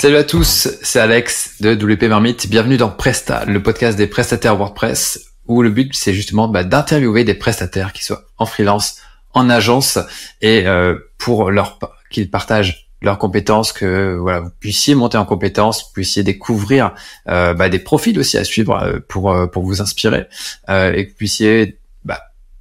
Salut à tous, c'est Alex de WP Marmite. Bienvenue dans Presta, le podcast des prestataires WordPress, où le but c'est justement bah, d'interviewer des prestataires qui soient en freelance, en agence, et euh, pour leur qu'ils partagent leurs compétences, que voilà vous puissiez monter en compétences, puissiez découvrir euh, bah, des profils aussi à suivre euh, pour pour vous inspirer, et que vous puissiez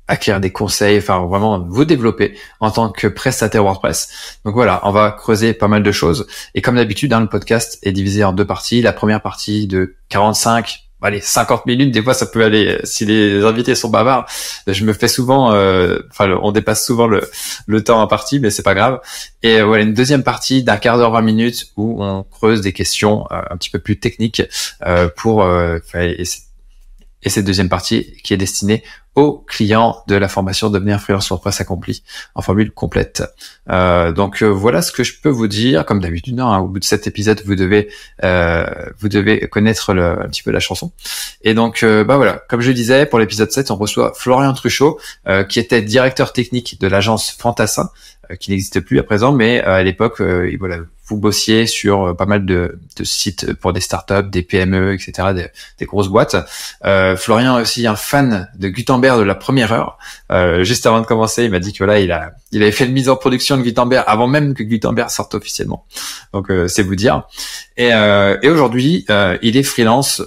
acquérir des conseils, enfin vraiment vous développer en tant que prestataire WordPress. Donc voilà, on va creuser pas mal de choses. Et comme d'habitude, hein, le podcast est divisé en deux parties. La première partie de 45 allez 50 minutes des fois ça peut aller si les invités sont bavards je me fais souvent euh, enfin on dépasse souvent le, le temps en partie mais c'est pas grave et voilà une deuxième partie d'un quart d'heure 20 minutes où on creuse des questions euh, un petit peu plus techniques euh, pour et, et cette deuxième partie qui est destinée aux clients de la formation devenir freelance WordPress accompli en formule complète. Euh, donc euh, voilà ce que je peux vous dire. Comme d'habitude, hein, au bout de cet épisode, vous devez euh, vous devez connaître le, un petit peu la chanson. Et donc euh, bah voilà, comme je disais, pour l'épisode 7, on reçoit Florian Truchot, euh, qui était directeur technique de l'agence Fantassin, qui n'existe plus à présent, mais à l'époque, voilà, vous bossiez sur euh, pas mal de, sites pour des startups, des PME, etc., des, grosses boîtes. Euh, Florian est aussi un fan de Gutenberg de la première heure. Euh, juste avant de commencer, il m'a dit que voilà, il a, avait fait une mise en production de Gutenberg avant même que Gutenberg sorte officiellement. Donc euh, c'est vous dire. Et, euh, aujourd'hui, euh, il est freelance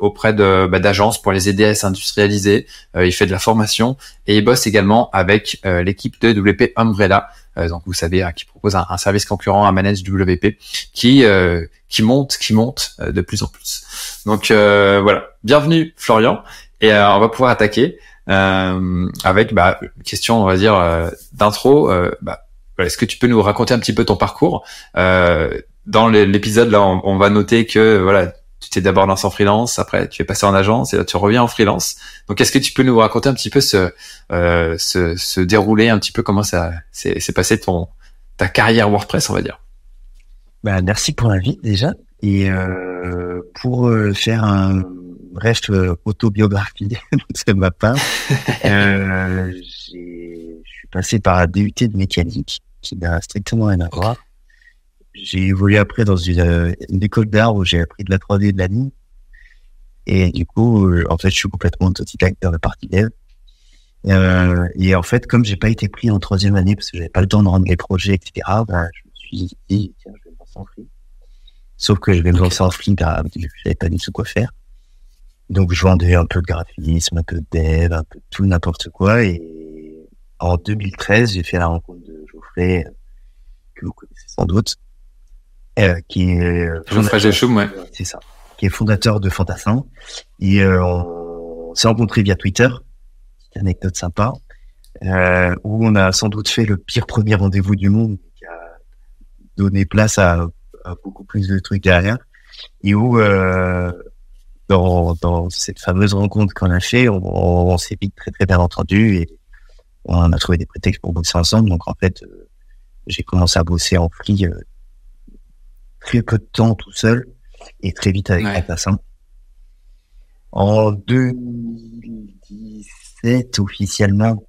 auprès de bah, d'agences pour les aider à s'industrialiser. il fait de la formation et il bosse également avec l'équipe de WP Umbrella donc vous savez, hein, qui propose un, service concurrent à Manage WP, qui euh, qui monte, qui monte euh, de plus en plus. Donc voilà, bienvenue Florian, et on va pouvoir attaquer avec bah, une question, on va dire d'intro. Bah, est-ce que tu peux nous raconter un petit peu ton parcours? Dans l'épisode là, on, on, va noter que voilà, tu t'es d'abord lancé en freelance, après tu es passé en agence et là tu reviens en freelance. Donc est-ce que tu peux nous raconter un petit peu ce, euh, ce, ce déroulé, un petit peu comment ça s'est passé ton ta carrière WordPress, on va dire? Bah, merci pour l'invite déjà et euh, pour euh, faire un bref euh, autobiographie de ma part, euh, je suis passé par un DUT de mécanique qui n'a strictement rien à voir. J'ai évolué après dans une, euh, une école d'art où j'ai appris de la 3D et de la ligne. Et du coup, euh, en fait, je suis complètement autodidacte dans la partie dev. Euh, et en fait, comme j'ai pas été pris en troisième année parce que j'avais pas le temps de rendre les projets, etc., ben, je me suis dit, tiens, je vais me lancer en free. Sauf que je vais me lancer en free, car je savais pas du tout quoi faire. Donc, je vendais un peu de graphisme, un peu de dev, un peu de tout, n'importe quoi. Et en 2013, j'ai fait la rencontre de Geoffrey, que vous connaissez sans doute, euh, qui est euh, ouais. c'est ça, qui est fondateur de Fantassin. Et euh, on, s'est rencontrés via Twitter, petite anecdote sympa, euh, où on a sans doute fait le pire premier rendez-vous du monde, qui a donné place à, à beaucoup plus de trucs derrière, et où euh, dans, dans cette fameuse rencontre qu'on a fait, on, on, s'est vite très très bien entendu et on a trouvé des prétextes pour bosser ensemble. Donc en fait, j'ai commencé à bosser en free très peu de temps tout seul et très vite avec ouais. Fantassin. En 2017, officiellement,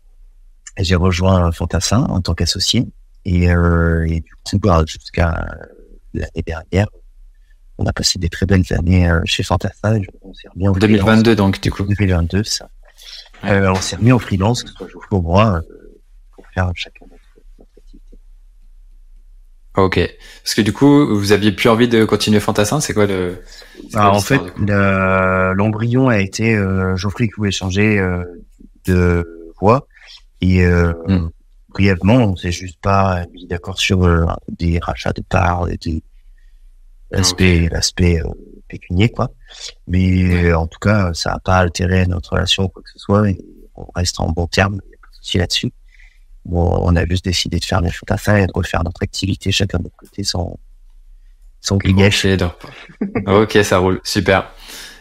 j'ai rejoint Fantassin en tant qu'associé et, euh, et du coup, jusqu'à l'année dernière, on a passé des très belles années euh, chez Fantassin. On s'est remis en 2022 donc du coup. 2022, ça. Euh, on s'est remis en freelance, que ce soit pour moi, euh, pour faire chacun Ok. Parce que du coup, vous aviez plus envie de continuer Fantassin, c'est quoi le bah, En fait, l'embryon a été euh, Geoffrey qui voulait changer euh, de voix et euh, hmm. brièvement, on s'est juste pas mis d'accord sur euh, des rachats de parts et des l'aspect l'aspect euh, pécunier quoi. Mais en tout cas, ça n'a pas altéré notre relation ou quoi que ce soit et on reste en bon terme, pas de souci là-dessus. Bon, on a juste décidé de faire les choses à faire et de refaire notre activité chacun de notre côté sans, sans grief. ok, ça roule. Super.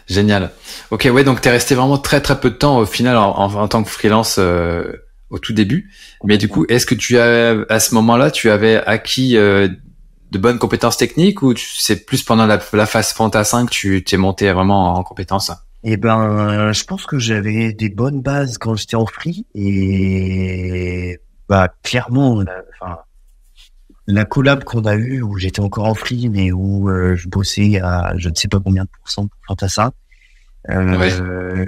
Génial. Ok, ouais, donc t'es resté vraiment très très peu de temps au final en, en, tant que freelance euh, au tout début. Mais du coup, est-ce que tu as à ce moment-là, tu avais acquis euh, de bonnes compétences techniques ou c'est plus pendant la, la phase fantassin que tu t'es monté vraiment en compétences? Eh ben, je pense que j'avais des bonnes bases quand j'étais en free et bah clairement, enfin, la collab qu'on a eue où j'étais encore en free mais où euh, je bossais à je ne sais pas combien de pourcents pour Fantassin euh,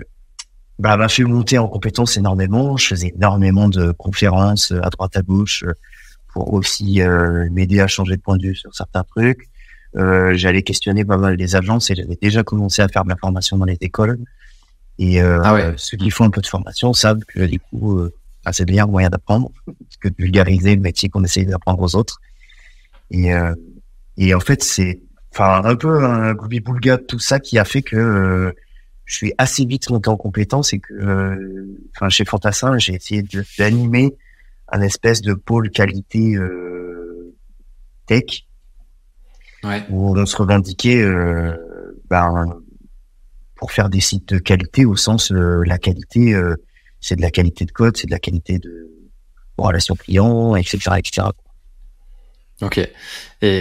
bah, m'a fait monter en compétences énormément. Je faisais énormément de conférences à droite à gauche pour aussi m'aider à changer de point de vue sur certains trucs. J'allais questionner pas mal les agences et j'avais déjà commencé à faire de la formation dans les écoles. Et ah ceux qui font un peu de formation savent que du coup, c'est le meilleur moyen d'apprendre que de vulgariser le métier qu'on essaye d'apprendre aux autres. Et, euh, et en fait, c'est enfin un peu un groupe boulga tout ça qui a fait que euh, je suis assez vite monté en compétence et que euh, enfin chez Fantassin, j'ai essayé d'animer un espèce de pôle qualité tech ouais. où on se revendiquait ben, pour faire des sites de qualité au sens la qualité c'est de la qualité de code, c'est de la qualité de relation client, etc., etc. Ok. Et,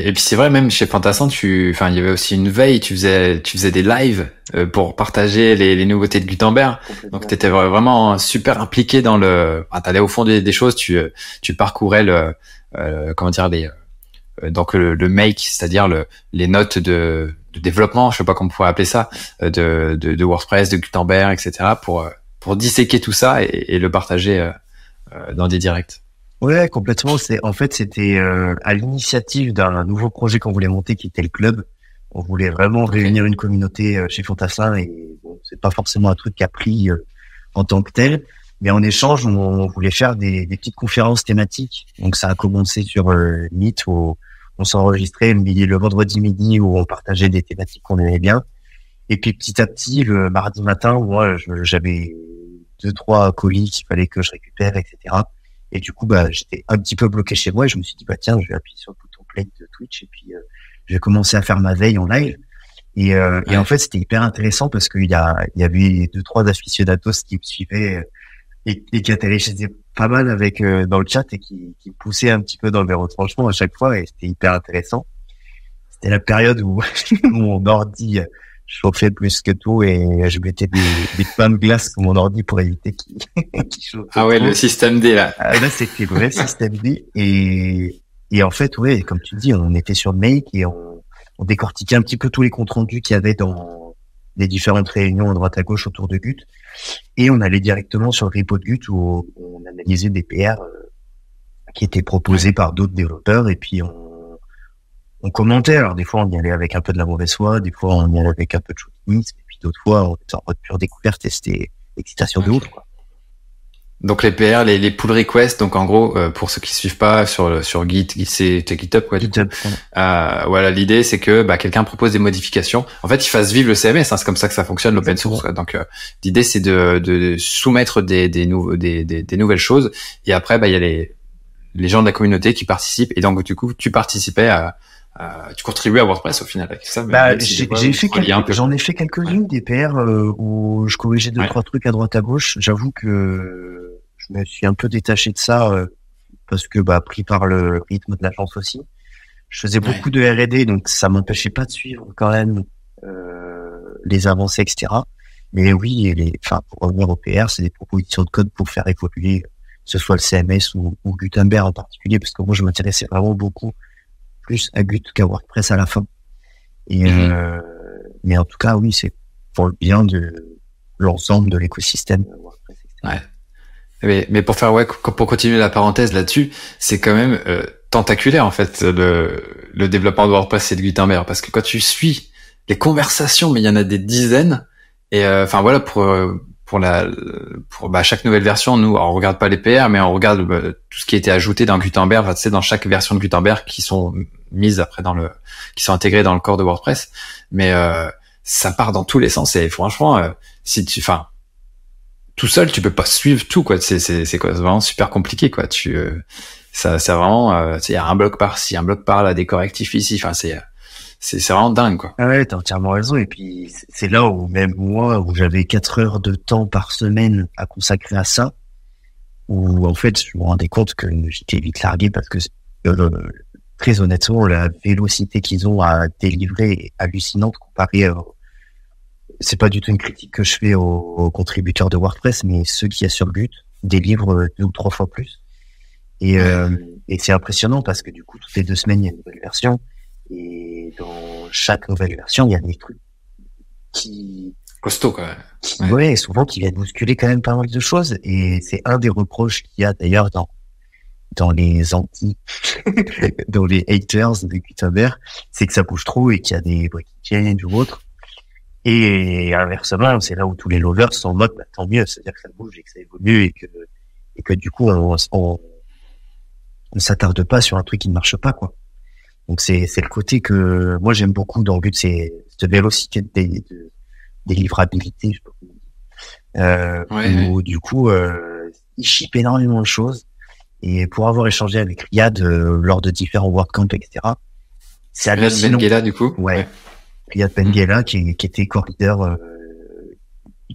et puis c'est vrai même chez Fantassin, tu, enfin il y avait aussi une veille, tu faisais, tu faisais des lives euh, pour partager les, les, nouveautés de Gutenberg. Donc tu étais vraiment super impliqué dans le, enfin, t'allais au fond des, des, choses, tu, tu parcourais le, euh, comment dire les, euh, donc le, le make, c'est-à-dire le, les notes de, de développement, je sais pas comment on pourrait appeler ça, euh, de, de, de WordPress, de Gutenberg, etc. pour pour disséquer tout ça et, le partager euh, euh, dans des directs. Ouais, complètement. C'est en fait c'était euh, à l'initiative d'un nouveau projet qu'on voulait monter qui était le club. On voulait vraiment réunir une communauté chez Fantassin et bon, c'est pas forcément un truc qui a pris en tant que tel, mais en échange on, voulait faire des, des, petites conférences thématiques. Donc ça a commencé sur Meet où on s'enregistrait le midi, le vendredi midi où on partageait des thématiques qu'on aimait bien. Et puis petit à petit, le mardi matin, moi, j'avais deux trois colis qu'il fallait que je récupère, etc. Et du coup, bah, j'étais un petit peu bloqué chez moi et je me suis dit, bah tiens, je vais appuyer sur le bouton play de Twitch et puis euh, je vais commencer à faire ma veille en live. Et, euh, en fait, c'était hyper intéressant parce qu'il y a, il y avait deux trois aficionados qui me suivaient euh, et, et qui téléchargé pas mal avec euh, dans le chat et qui, qui me poussaient un petit peu dans le retranchement à chaque fois et c'était hyper intéressant. C'était la période où mon ordi chauffait plus que tout et je mettais des, des pains de glace sur mon ordi pour éviter qu'il chauffe. Ah ouais, le système D là. Ah, là, c'était le vrai système D et, et en fait, ouais, comme tu dis, on était sur Make et on, on décortiquait un petit peu tous les comptes rendus qu'il y avait dans les différentes réunions à droite à gauche autour de Gut et on allait directement sur le repo de Gut où on analysait des PR euh, qui étaient proposés par d'autres développeurs et puis on on commentait. Alors des fois, on y allait avec un peu de la mauvaise foi, des fois, on y allait avec un peu de chauvinisme, et puis d'autres fois, on était en mode pure découverte et c'était excitation de ouf. Quoi. Donc les PR, les, les pull requests, donc en gros, euh, pour ceux qui suivent pas sur sur Git, c'est GitHub quoi. GitHub. Euh, voilà, l'idée c'est que bah, quelqu'un propose des modifications. En fait, il fasse vivre le CMS. Hein, c'est comme ça que ça fonctionne l'open source. Donc euh, l'idée c'est de, de soumettre des des, des, des, des nouvelles choses et après bah il y a les les gens de la communauté qui participent et donc du coup tu participais à euh, tu contribues à WordPress au final avec ça. Bah, j'ai fait j'en ai fait quelques-unes des PR euh, où je corrigeais deux trois trucs à droite à gauche. J'avoue que je me suis un peu détaché de ça euh, parce que bah pris par le rythme de l'agence aussi. Je faisais beaucoup de R&D donc ça m'empêchait pas de suivre quand même les avancées etc. Mais oui, les, enfin pour revenir au PR, c'est des propositions de code pour faire évoluer, que ce soit le CMS ou, ou Gutenberg en particulier, parce que moi je m'intéressais vraiment beaucoup plus à Gut qu'à WordPress à la fin. Et, mhm. euh, mais en tout cas, oui, c'est pour le bien de l'ensemble de l'écosystème WordPress. Ouais. Mais, mais, pour faire ouais, pour continuer la parenthèse là-dessus, c'est quand même euh, tentaculaire en fait le, le développement de WordPress et de Gutenberg parce que quand tu suis les conversations, mais il y en a des dizaines. Et euh, enfin voilà pour pour la pour bah, chaque nouvelle version, nous on regarde pas les PR, mais on regarde bah, tout ce qui a été ajouté dans Gutenberg, enfin, tu sais, dans chaque version de Gutenberg qui sont mises après dans le, qui sont intégrées dans le corps de WordPress. Mais euh, ça part dans tous les sens et franchement, euh, si tu, enfin, tout seul, tu peux pas suivre tout quoi. C'est c'est c'est vraiment super compliqué quoi. Tu, euh, ça c'est vraiment, il y a un bloc par-ci, un bloc par là, des correctifs ici. Enfin c'est c'est vraiment dingue quoi. Ah ouais, t'as entièrement raison. Et puis c'est là où même moi, où j'avais quatre heures de temps par semaine à consacrer à ça, où en fait je me rendais compte que j'étais vite largué parce que euh, très honnêtement la vélocité qu'ils ont à délivrer est hallucinante comparée à c'est pas du tout une critique que je fais aux, contributeurs de WordPress, mais ceux qui assurent Gut délivrent deux ou trois fois plus. Et, euh, Et c'est impressionnant parce que du coup, toutes les deux semaines, il y a une nouvelle version. Et dans chaque nouvelle version, il y a des trucs qui... Costaud, quand même. ouais. souvent qui viennent bousculer quand même pas mal de choses. Et c'est un des reproches qu'il y a d'ailleurs dans dans les anti, dans les haters de Gutenberg, c'est que ça bouge trop et qu'il y a des breaking change ou autre. Et inversement, c'est là où tous les lovers sont en mode, bah, tant mieux, c'est-à-dire que ça bouge et que ça évolue et que, et que du coup, on, on, on s'attarde pas sur un truc qui ne marche pas, quoi. Donc c'est, c'est le côté que moi j'aime beaucoup dans le but, c'est cette vélocité des, de, des livrabilités, je sais pas euh, ouais, où, du coup, euh, ils ship énormément de choses et pour avoir échangé avec Riyad euh, lors de différents WordCamp, etc. C'est hallucinant. Riyad Ben du coup. Ouais. Riyad Ben qui, qui était co-leader euh,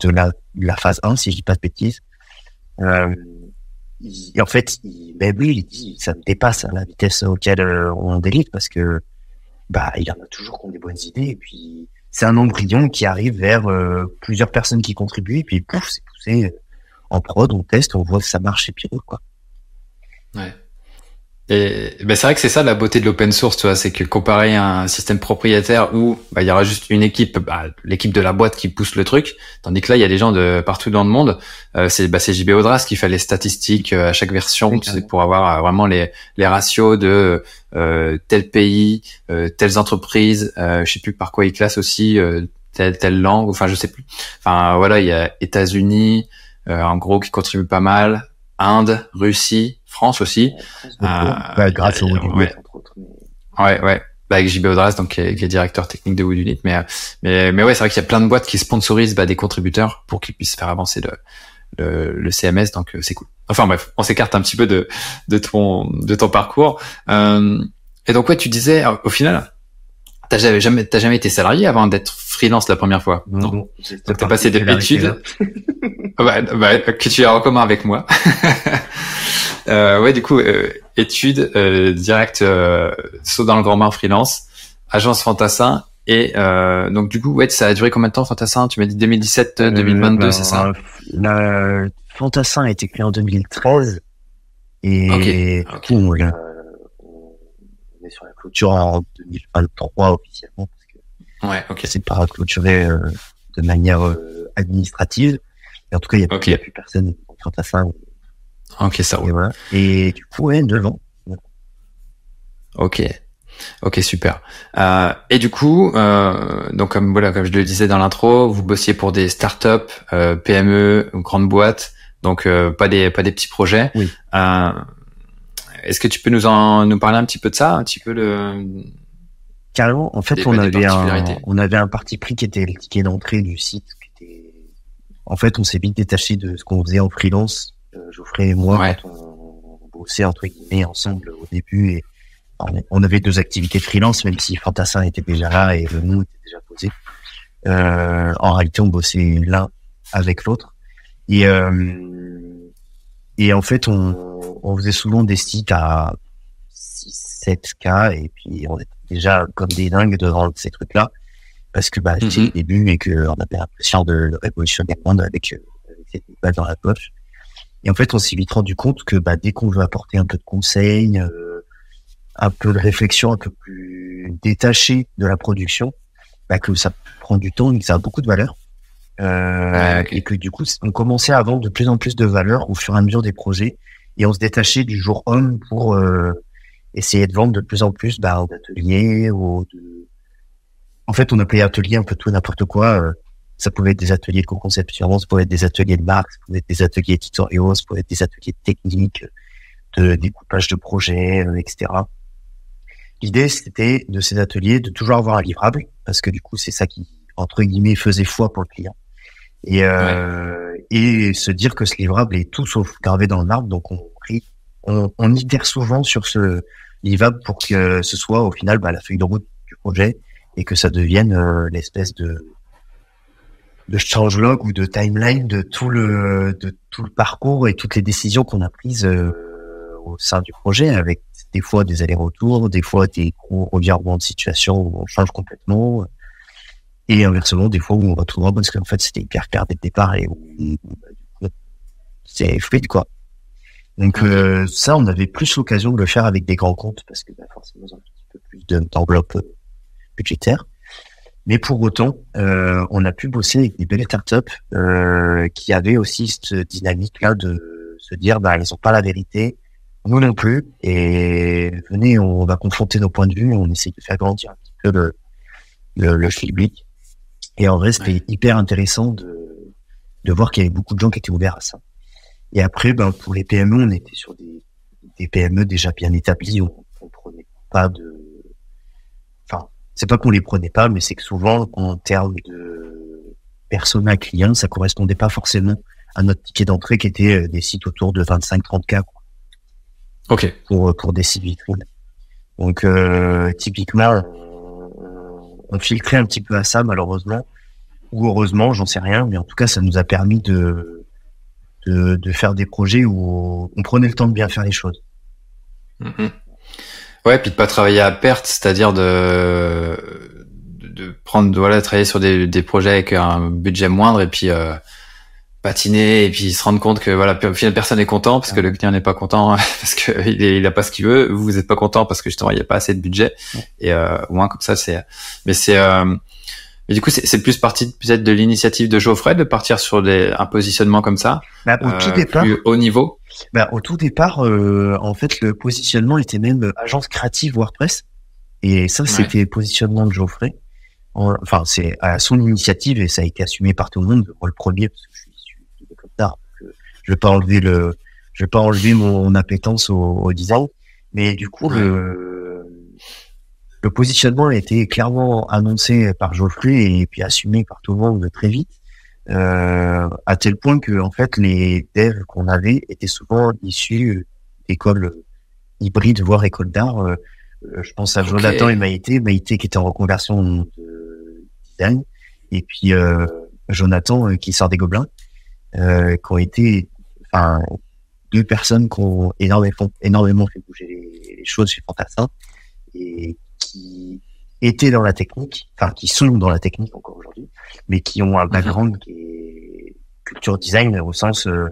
de la, la phase 1, si je dis pas de bêtises. Euh, en fait, il, ben oui, il dit, ça me dépasse hein, la vitesse auquel euh, on délivre parce que bah il en a toujours qui ont des bonnes idées et puis c'est un embryon qui arrive vers plusieurs personnes qui contribuent et puis pouf, c'est poussé en prod, on teste, on voit que ça marche et puis quoi. Ouais. Et ben c'est vrai que c'est ça la beauté de l'open source, tu vois, c'est que comparé à un système propriétaire où bah, il y aura juste une équipe, bah, l'équipe de la boîte qui pousse le truc, tandis que là il y a des gens de partout dans le monde. Euh, c'est bah, JB Audras qui fait les statistiques euh, à chaque version, c'est pour avoir euh, vraiment les, les ratios de euh, tel pays, euh, telles entreprises, euh, je sais plus par quoi il classe aussi telle telle langue, enfin je sais plus. Enfin voilà, il y a États-Unis, en gros qui contribue pas mal, Inde, Russie, France aussi. Euh, grâce au ouais. ouais, ouais. Bah, avec JB Audras, donc qui est, directeur technique de Woodunit. Mais, mais, mais ouais, c'est vrai qu'il y a plein de boîtes qui sponsorisent bah, des contributeurs pour qu'ils puissent faire avancer le, le, le CMS, donc euh, c'est cool. Enfin bref, on s'écarte un petit peu de, de ton de ton parcours. Euh, et donc ouais, tu disais au final, t'as jamais t'as jamais été salarié avant d'être freelance la première fois? Non. Donc t'as passé de l'étude. bah, bah, que tu es en commun avec moi. Euh, ouais, du coup, euh, études, euh, direct, euh, saut dans le grand bain freelance, agence Fantassin. Et euh, donc du coup, ouais, ça a duré combien de temps Fantassin? Tu m'as dit 2017, 2022, c'est ça? la, Fantassin a été créé en 2013. Et okay. coup, sur la clôture en 2023 officiellement. Parce que ouais, ok. C'est pas clôturé de manière administrative. Et en tout cas, il n'y a, okay. a, plus personne en Fantassin Ok, ça roule. Et, voilà. et du coup, ouais, devant. Ok. Ok, super. Euh, et du coup, euh, donc comme voilà, comme je le disais dans l'intro, vous bossiez pour des startups, euh, PME, grandes boîtes, donc euh, pas des pas des petits projets. Oui. Est-ce que tu peux nous en nous parler un petit peu de ça, un petit peu le carrément. En fait, on avait un on avait un parti pris qui était le ticket d'entrée du site. Qui était... En fait, on s'est vite détaché de ce qu'on faisait en freelance euh, Geoffrey et moi, ouais. quand on bossait entre guillemets ensemble au début et on avait deux activités freelance, même si Fantassin était déjà là et le nous était déjà posé. Euh, en réalité, on bossait l'un avec l'autre. Et, euh, et en fait, on, on faisait souvent des sites à 6, 7K et puis on était déjà comme des dingues devant ces trucs-là parce que bah, c'était mm -hmm. le début et qu'on avait l'impression de, de révolutionner le monde avec, avec cette balle dans la poche. Et en fait, on s'est vite rendu compte que bah, dès qu'on veut apporter un peu de conseils, euh, un peu de réflexion un peu plus détachée de la production, bah, que ça prend du temps et que ça a beaucoup de valeur. Euh, okay. Et que du coup, on commençait à vendre de plus en plus de valeur au fur et à mesure des projets. Et on se détachait du jour homme pour euh, essayer de vendre de plus en plus bah, d'ateliers ou de... En fait, on appelait atelier un peu tout n'importe quoi. Euh, ça pouvait être des ateliers de co-conception, ça pouvait être des ateliers de marque, ça pouvait être des ateliers tutoriaux, ça pouvait être des ateliers techniques, de découpage de projets, euh, etc. L'idée, c'était de ces ateliers de toujours avoir un livrable, parce que du coup, c'est ça qui, entre guillemets, faisait foi pour le client. Et, euh, ouais. et se dire que ce livrable est tout sauf gravé dans le marbre, donc on, on, on itère souvent sur ce livrable pour que ce soit au final bah, la feuille de route du projet et que ça devienne euh, l'espèce de de changelog ou de timeline de tout le de tout le parcours et toutes les décisions qu'on a prises euh, au sein du projet avec des fois des allers-retours, des fois des gros revirements de situation où on change complètement et inversement des fois où on va tout droit parce qu'en fait c'était hyper clair dès le départ et où c'est fluide quoi. Donc euh, ça, on avait plus l'occasion de le faire avec des grands comptes parce que bah, forcément, ils ont un petit peu plus d'enveloppe euh, budgétaire. Mais pour autant, euh, on a pu bosser avec des belles startups euh, qui avaient aussi cette dynamique-là de se dire, bah, ils n'ont pas la vérité, nous non plus, et venez, on va confronter nos points de vue, on essaie de faire grandir un petit peu le, le, le public. Et en vrai, c'était hyper intéressant de, de voir qu'il y avait beaucoup de gens qui étaient ouverts à ça. Et après, ben, pour les PME, on était sur des, des PME déjà bien établies, on, on prenait pas de, enfin, c'est pas qu'on les prenait pas, mais c'est que souvent, en termes de persona client, ça correspondait pas forcément à notre ticket d'entrée qui était euh, des sites autour de 25-30 k. Ok. pour pour des sites vitrines. Donc euh, typiquement, on filtrait un petit peu à ça malheureusement ou heureusement, j'en sais rien, mais en tout cas, ça nous a permis de, faire des projets où on prenait le temps de bien faire les choses. Mhm. Ouais, puis de pas travailler à perte, c'est-à-dire de, de prendre, voilà, travailler sur des, des projets avec un budget moindre et puis euh, patiner et puis se rendre compte que voilà, au final personne n'est content parce que le client n'est pas content parce que il, est, il a pas ce qu'il veut, vous vous êtes pas content parce que justement il n'y a pas assez de budget et euh, au moins comme ça c'est, mais c'est euh, mais du coup, c'est plus parti peut-être de l'initiative de Geoffrey de partir sur des, un positionnement comme ça, Bah, au tout euh, départ, plus haut niveau. bah, au tout départ, euh, en fait, le positionnement était même agence créative WordPress, et ça, c'était le positionnement de Geoffrey. En- Enfin, c'est à son initiative et ça a été assumé par tout le monde. Moi, le premier, parce que je suis issu de comme d'art, donc, euh, je vais pas enlever le, je vais pas enlever mon appétence au, au design, mais du coup, le, le positionnement a été clairement annoncé par Geoffrey et puis assumé par tout le monde très vite, euh, à tel point que en fait les devs qu'on avait étaient souvent issus d'écoles hybrides, voire écoles d'art. Euh, je pense à. Jonathan et Maïté, Maïté qui était en reconversion de design, et puis euh, Jonathan euh, qui sort des Gobelins, euh, qui ont été, enfin, deux personnes qui ont énormément, énormément fait bouger les, les choses chez Fantassin et qui étaient dans la technique, enfin qui sont dans la technique encore aujourd'hui, mais qui ont un background qui est culture design au sens. euh,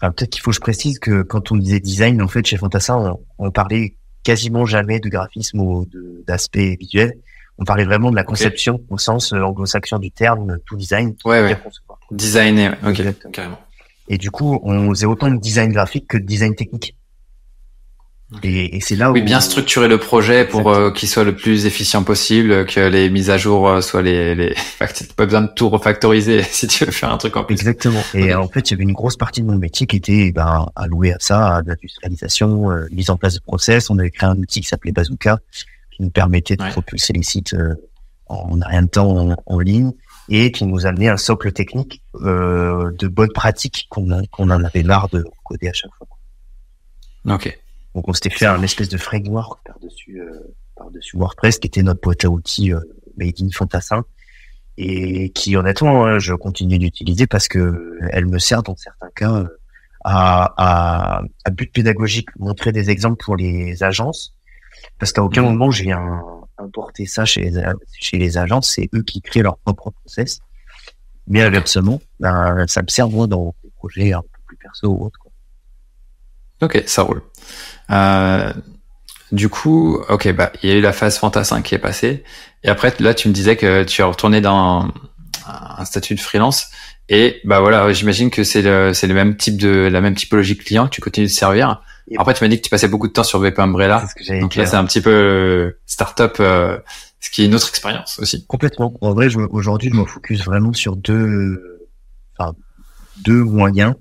Enfin, peut-être qu'il faut que je précise que quand on disait design, en fait, chez Fantassin, on, on parlait quasiment jamais de graphisme ou d'aspect visuel. On parlait vraiment de la conception au sens euh, anglo-saxon du terme, tout design. Ouais, ouais. Designer, ok, Exactement. carrément. Et du coup, on faisait autant de design graphique que de design technique. Et, et c'est là où Oui, bien structurer le projet pour euh, qu'il soit le plus efficient possible, que les mises à jour euh, soient les, les... Pas besoin de tout refactoriser si tu veux faire un truc en plus. Exactement. Et Ok. en fait, il y avait une grosse partie de mon métier qui était ben, allouée à ça, à l'industrialisation, euh, mise en place de process. On avait créé un outil qui s'appelait Bazooka, qui nous permettait de Ouais. propulser les sites euh, en rien de temps en, en ligne et qui nous amenait un socle technique euh, de bonnes pratiques qu'on a- qu'on en avait marre de coder à chaque fois. Ok. Donc on s'était fait un espèce de framework par-dessus euh, par-dessus WordPress qui était notre boîte à outils euh, made in Fantassin et qui honnêtement hein, je continue d'utiliser parce que elle me sert dans certains cas euh, à, à, à but pédagogique, montrer des exemples pour les agences parce qu'à aucun Mhm. moment je viens importer ça chez les, a- chez les agences, c'est eux qui créent leur propre process. Mais inversement, ben, ça me sert moi dans des projets un peu plus perso ou autres. quoi. Ok, ça roule. Euh, du coup, ok, bah il y a eu la phase Fantassin qui est passée, et après là tu me disais que tu es retourné dans un statut de freelance, et bah voilà, j'imagine que c'est le même type de la même typologie client que tu continues de servir. Et- Après tu m'as dit que tu passais beaucoup de temps sur VP Umbrella, ce que donc là c'est un petit peu euh, startup, euh, ce qui est une autre expérience aussi. Complètement. En vrai, aujourd'hui, je me focus vraiment sur deux, enfin, deux moyens.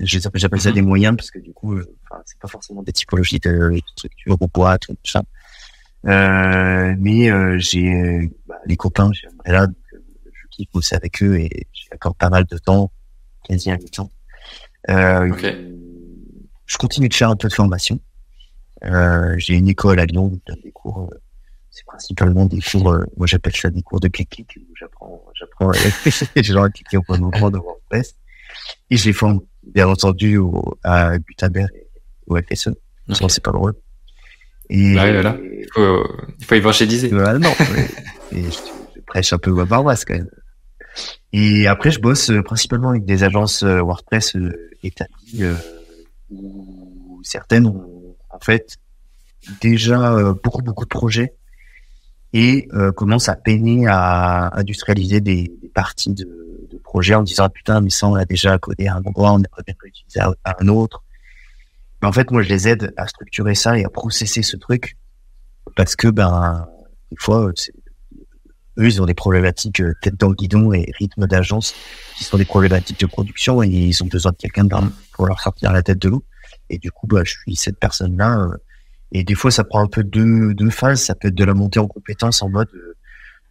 J'appelle ça Mhm. des moyens parce que du coup, euh, c'est pas forcément des typologies de, de structures ou boîtes ou tout ça. Euh, mais euh, j'ai euh, bah, les copains, chez Umbrella, donc, je kiffe bosser avec eux et j'ai encore pas mal de temps, quasi un mi-temps. Euh, Ok. Je continue de faire un peu de formation. Euh, j'ai une école à Lyon où je donne des cours. euh, c'est principalement des cours, euh, moi j'appelle ça des cours de clic-clic où j'apprends, j'apprends les gens à cliquer au bon endroit de WordPress. Et je les forme, bien entendu, au, à Gutenberg et au FSE. Sinon, c'est pas drôle. Et, Bah oui, voilà. Il faut, il faut évangéliser. voilà, non. Et je, je prêche un peu ma paroisse quand même. Et après, je bosse euh, principalement avec des agences euh, WordPress euh, établies, euh, où certaines ont en fait déjà euh, beaucoup beaucoup de projets et euh, commencent à peiner à industrialiser des, parties de, de, projets en disant putain mais ça on l'a déjà codé à un endroit, on aimerait bien l'utiliser à, un autre. Mais en fait moi je les aide à structurer ça et à processer ce truc parce que ben des fois eux ils ont des problématiques euh, tête dans le guidon et rythme d'agence qui sont des problématiques de production et ils ont besoin de quelqu'un pour leur sortir la tête de l'eau. Et du coup, bah, je suis cette personne-là. Euh, et des fois, ça prend un peu deux, deux phases. Ça peut être de la montée en compétence en mode,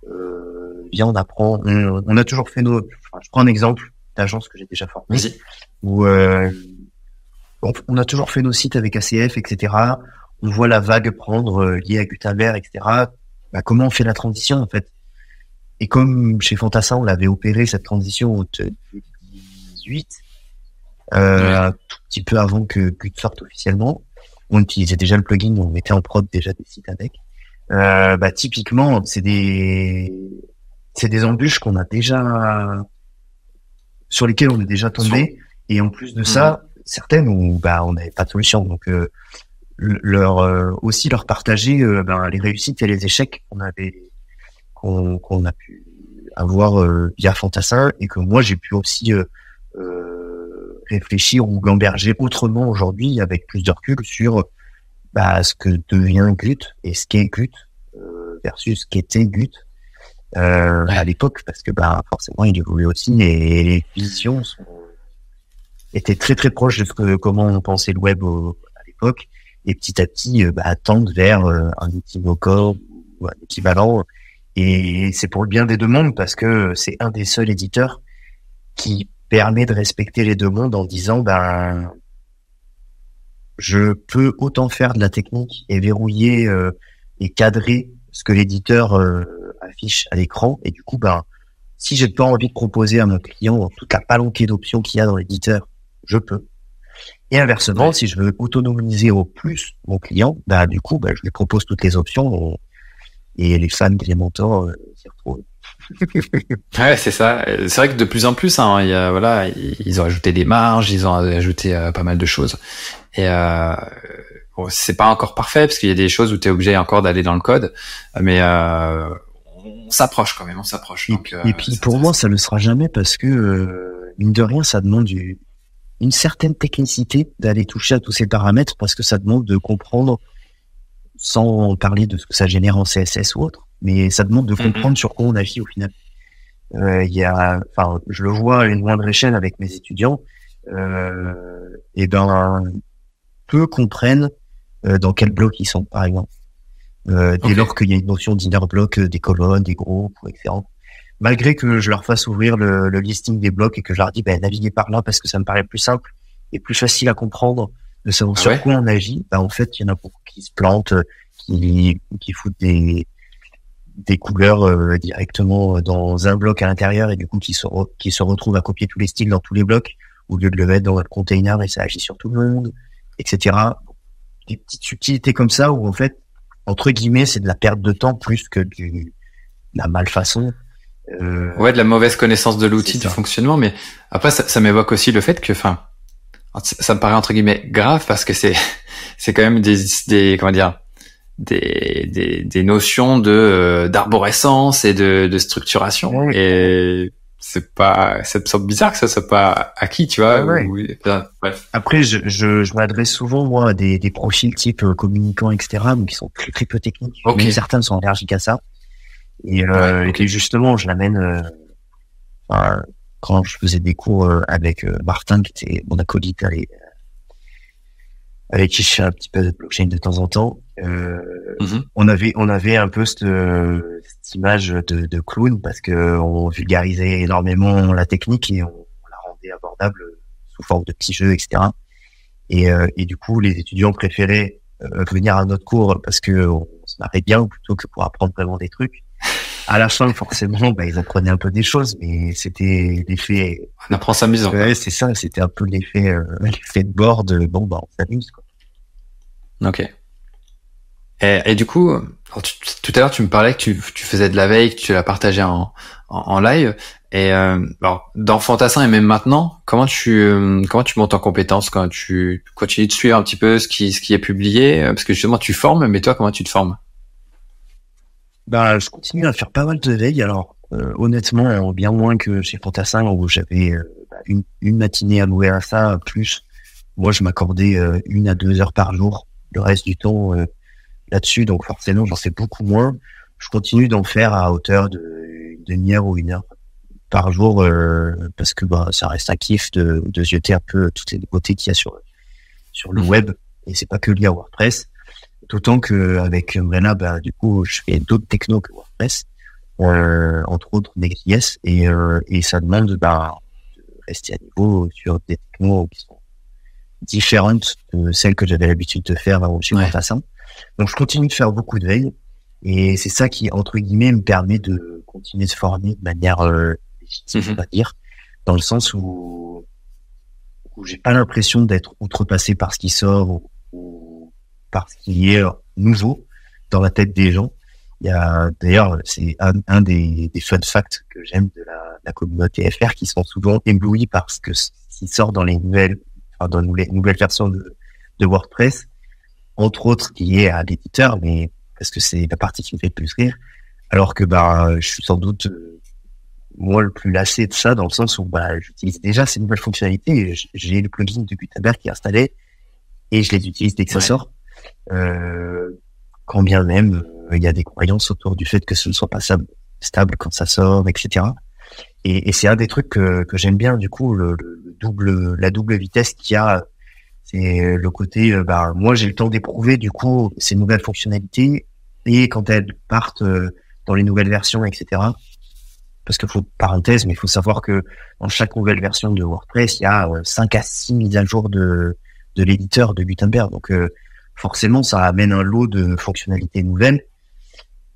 euh, viens, on apprend. On, a toujours fait nos. je prends un exemple d'agence que j'ai déjà formé, où euh, on, a toujours fait nos sites avec ACF, etc. On voit la vague prendre euh, liée à Gutenberg, etc. Bah, comment on fait la transition en fait? Et comme chez Fantassin, on l'avait opéré cette transition en 2018, euh, un tout petit peu avant que Qt sorte officiellement. On utilisait déjà le plugin, on mettait en prod déjà des sites avec. Euh, bah, typiquement, c'est des c'est des embûches qu'on a déjà sur lesquelles on est déjà tombé. Et en plus de ça, mhm. certaines où bah on n'avait pas de solution. Donc euh, leur euh, aussi leur partager euh, ben, les réussites et les échecs qu'on avait qu'on qu'on a pu avoir via Fantassin et que moi j'ai pu aussi réfléchir ou gamberger autrement aujourd'hui avec plus de recul sur bah, ce que devient Gut et ce qu'est Gut euh, versus ce qu'était Gut euh, à l'époque parce que bah forcément il évoluait aussi et les visions sont, étaient très très proches de ce que comment on pensait le web à l'époque et petit à petit euh, bah, tendent vers euh, un outil no-code ou un équivalent et c'est pour le bien des deux mondes parce que c'est un des seuls éditeurs qui permet de respecter les deux mondes en disant ben je peux autant faire de la technique et verrouiller euh, et cadrer ce que l'éditeur euh, affiche à l'écran. Et du coup ben si j'ai pas envie de proposer à mon client toute la palanquée d'options qu'il y a dans l'éditeur je peux. Et inversement si je veux autonomiser au plus mon client ben du coup ben, je lui propose toutes les options et, les fans Elementor euh, s'y retrouvent ouais, c'est ça. C'est vrai que de plus en plus, hein, il y a, voilà, ils ont ajouté des marges, ils ont ajouté euh, pas mal de choses. Et euh, bon, c'est pas encore parfait parce qu'il y a des choses où tu es obligé encore d'aller dans le code, mais euh, on s'approche quand même, on s'approche. Et, euh, et, puis pour moi, ça le sera jamais parce que euh, mine de rien, ça demande une certaine technicité d'aller toucher à tous ces paramètres parce que ça demande de comprendre sans parler de ce que ça génère en CSS ou autre mais ça demande de mm-hmm. comprendre sur quoi on agit au final. Euh, il y a, enfin, je le vois à une moindre échelle avec mes étudiants. Euh, et ben, peu comprennent euh, dans quel bloc ils sont, par exemple. Euh, dès lors qu'il y a une notion d'inner bloc, euh, des colonnes, des groupes, etc. Malgré que je leur fasse ouvrir le, le, listing des blocs et que je leur dis, ben, naviguez par là parce que ça me paraît plus simple et plus facile à comprendre de savoir ah sur quoi on agit. Ben, en fait, il y en a beaucoup qui se plantent, qui, qui foutent des, des couleurs euh, directement dans un bloc à l'intérieur et du coup qui se, qui se retrouve à copier tous les styles dans tous les blocs au lieu de le mettre dans votre container et ça agit sur tout le monde, etc. Des petites subtilités comme ça où en fait, entre guillemets, c'est de la perte de temps plus que du, de la malfaçon. Euh, ouais, de la mauvaise connaissance de l'outil, du fonctionnement, mais après ça, ça m'évoque aussi le fait que, enfin, ça me paraît entre guillemets grave parce que c'est c'est quand même des, des comment dire des, des, des notions de euh, d'arborescence et de, de structuration. Et c'est pas ça me semble bizarre que ça soit pas acquis tu vois bref. après je, je, je m'adresse souvent moi à des, des profils type euh, communicants etc qui sont très très peu techniques. Mais certains sont allergiques à ça. Et, euh, et justement je l'amène euh, quand je faisais des cours avec Martin qui était mon acolyte avec qui je fais un petit peu de blockchain de temps en temps euh, mhm. On avait on avait un peu cette, cette image de, de, clown parce que on vulgarisait énormément la technique et on, la rendait abordable sous forme de petits jeux, etc. Et, euh, et du coup, les étudiants préféraient euh, venir à notre cours parce que on se marrait bien plutôt que pour apprendre vraiment des trucs. À la fin, forcément, bah, ils apprenaient un peu des choses, mais c'était l'effet. On apprend s'amusant. Ouais, c'est ça. C'était un peu l'effet, l'effet de bord. bon, bah, on s'amuse. Ok. Et, et du coup, tout à l'heure, tu me parlais que tu, tu, faisais de la veille, que tu la partageais en, en, en live. Et euh, alors, dans Fantassin et même maintenant, comment tu euh, comment tu montes en compétence quand tu continues de suivre un petit peu ce qui ce qui est publié? Parce que justement, tu formes, mais toi, comment tu te formes? Ben, je continue à faire pas mal de veille. Alors, euh, honnêtement, bien moins que chez Fantassin où j'avais euh, bah, une, une matinée à louer à ça, plus moi, je m'accordais une à deux heures par jour. Le reste du temps là-dessus, donc forcément, j'en sais beaucoup moins. Je continue d'en faire à hauteur de demi-heure ou une heure par jour euh, parce que bah, ça reste un kiff de, de jeter un peu toutes les nouveautés qu'il y a sur sur le mhm. web et c'est pas que lié à WordPress. D'autant que avec Brena, bah, du coup, je fais d'autres technos que WordPress, euh, entre autres Next.js et euh, et ça demande bah, de rester à niveau sur des technos qui sont différentes de celles que j'avais l'habitude de faire avant chez ouais. Donc je continue de faire beaucoup de veille et c'est ça qui entre guillemets me permet de continuer de former de manière euh, légitime, mm dire, dans le sens où où j'ai pas l'impression d'être outrepassé par ce qui sort ou, ou par ce qui est nouveau dans la tête des gens. Il y a d'ailleurs c'est un, un des, des, fun facts que j'aime de la, la, communauté FR qui sont souvent éblouis par ce que qui sort dans les nouvelles enfin, dans les nouvelles versions de, de WordPress entre autres lié à l'éditeur, mais parce que c'est la partie qui me fait le plus rire. Alors que bah, je suis sans doute euh, moi le plus lassé de ça, dans le sens où bah, j'utilise déjà ces nouvelles fonctionnalités. J'ai le plugin de Gutenberg qui est installé et je les utilise dès que ça sort. Euh, quand bien même euh, il y a des croyances autour du fait que ce ne soit pas stable quand ça sort, etc. Et, c'est un des trucs que, j'aime bien du coup, le, le, double, la double vitesse qu'il y a c'est euh, le côté, euh, bah, moi j'ai le temps d'éprouver du coup ces nouvelles fonctionnalités et quand elles partent euh, dans les nouvelles versions, etc. Parce que faut parenthèse, mais il faut savoir que dans chaque nouvelle version de WordPress, il y a 5 à 6 mises à jour de, de l'éditeur de Gutenberg. Donc forcément, ça amène un lot de fonctionnalités nouvelles,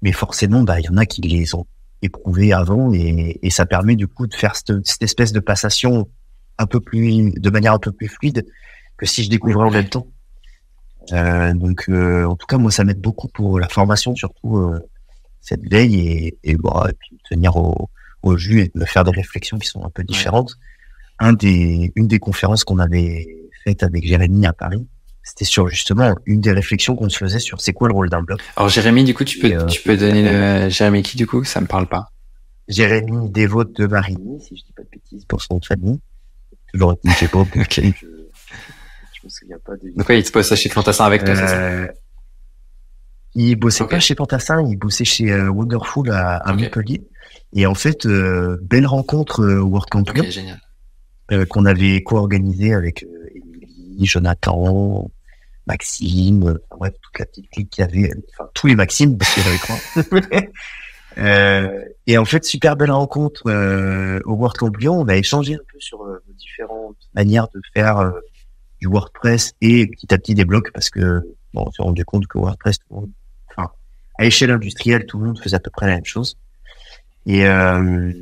mais forcément, bah, il y en a qui les ont éprouvées avant et, et ça permet du coup de faire cette, cette espèce de passation un peu plus, de manière un peu plus fluide que si je découvrais en même temps. Euh, donc, euh, en tout cas, moi, ça m'aide beaucoup pour la formation, surtout euh, cette veille et, et puis tenir au, au jus et me faire des réflexions qui sont un peu différentes. Un des, une des conférences qu'on avait faites avec Jérémy à Paris, c'était sur justement une des réflexions qu'on se faisait sur c'est quoi le rôle d'un blog. Alors Jérémy, du coup, tu peux, tu peux donner le Jérémy qui du coup, ça me parle pas. Jérémy Dévote de Marigny, si je dis pas de bêtises, pour son famille. Toujours, je sais pas. ok je me souviens pas de. Donc, il se bossait chez Fantassin avec toi, c'est ça euh, Il bossait pas chez Fantassin, il bossait chez euh, Wonderful à, à Montpellier. Et en fait, euh, belle rencontre euh, World Camp génial. qu'on avait co-organisé avec Jonathan, Maxime, bref, toute la petite clique qu'il y avait, enfin tous les Maximes, parce qu'il y avait trois. Euh, et en fait, super belle rencontre euh, au World Camp On a échangé un peu sur euh, différentes manières de faire du WordPress et petit à petit des blocs parce que bon, on s'est rendu compte que WordPress, à échelle industrielle, tout le monde faisait à peu près la même chose. Et euh,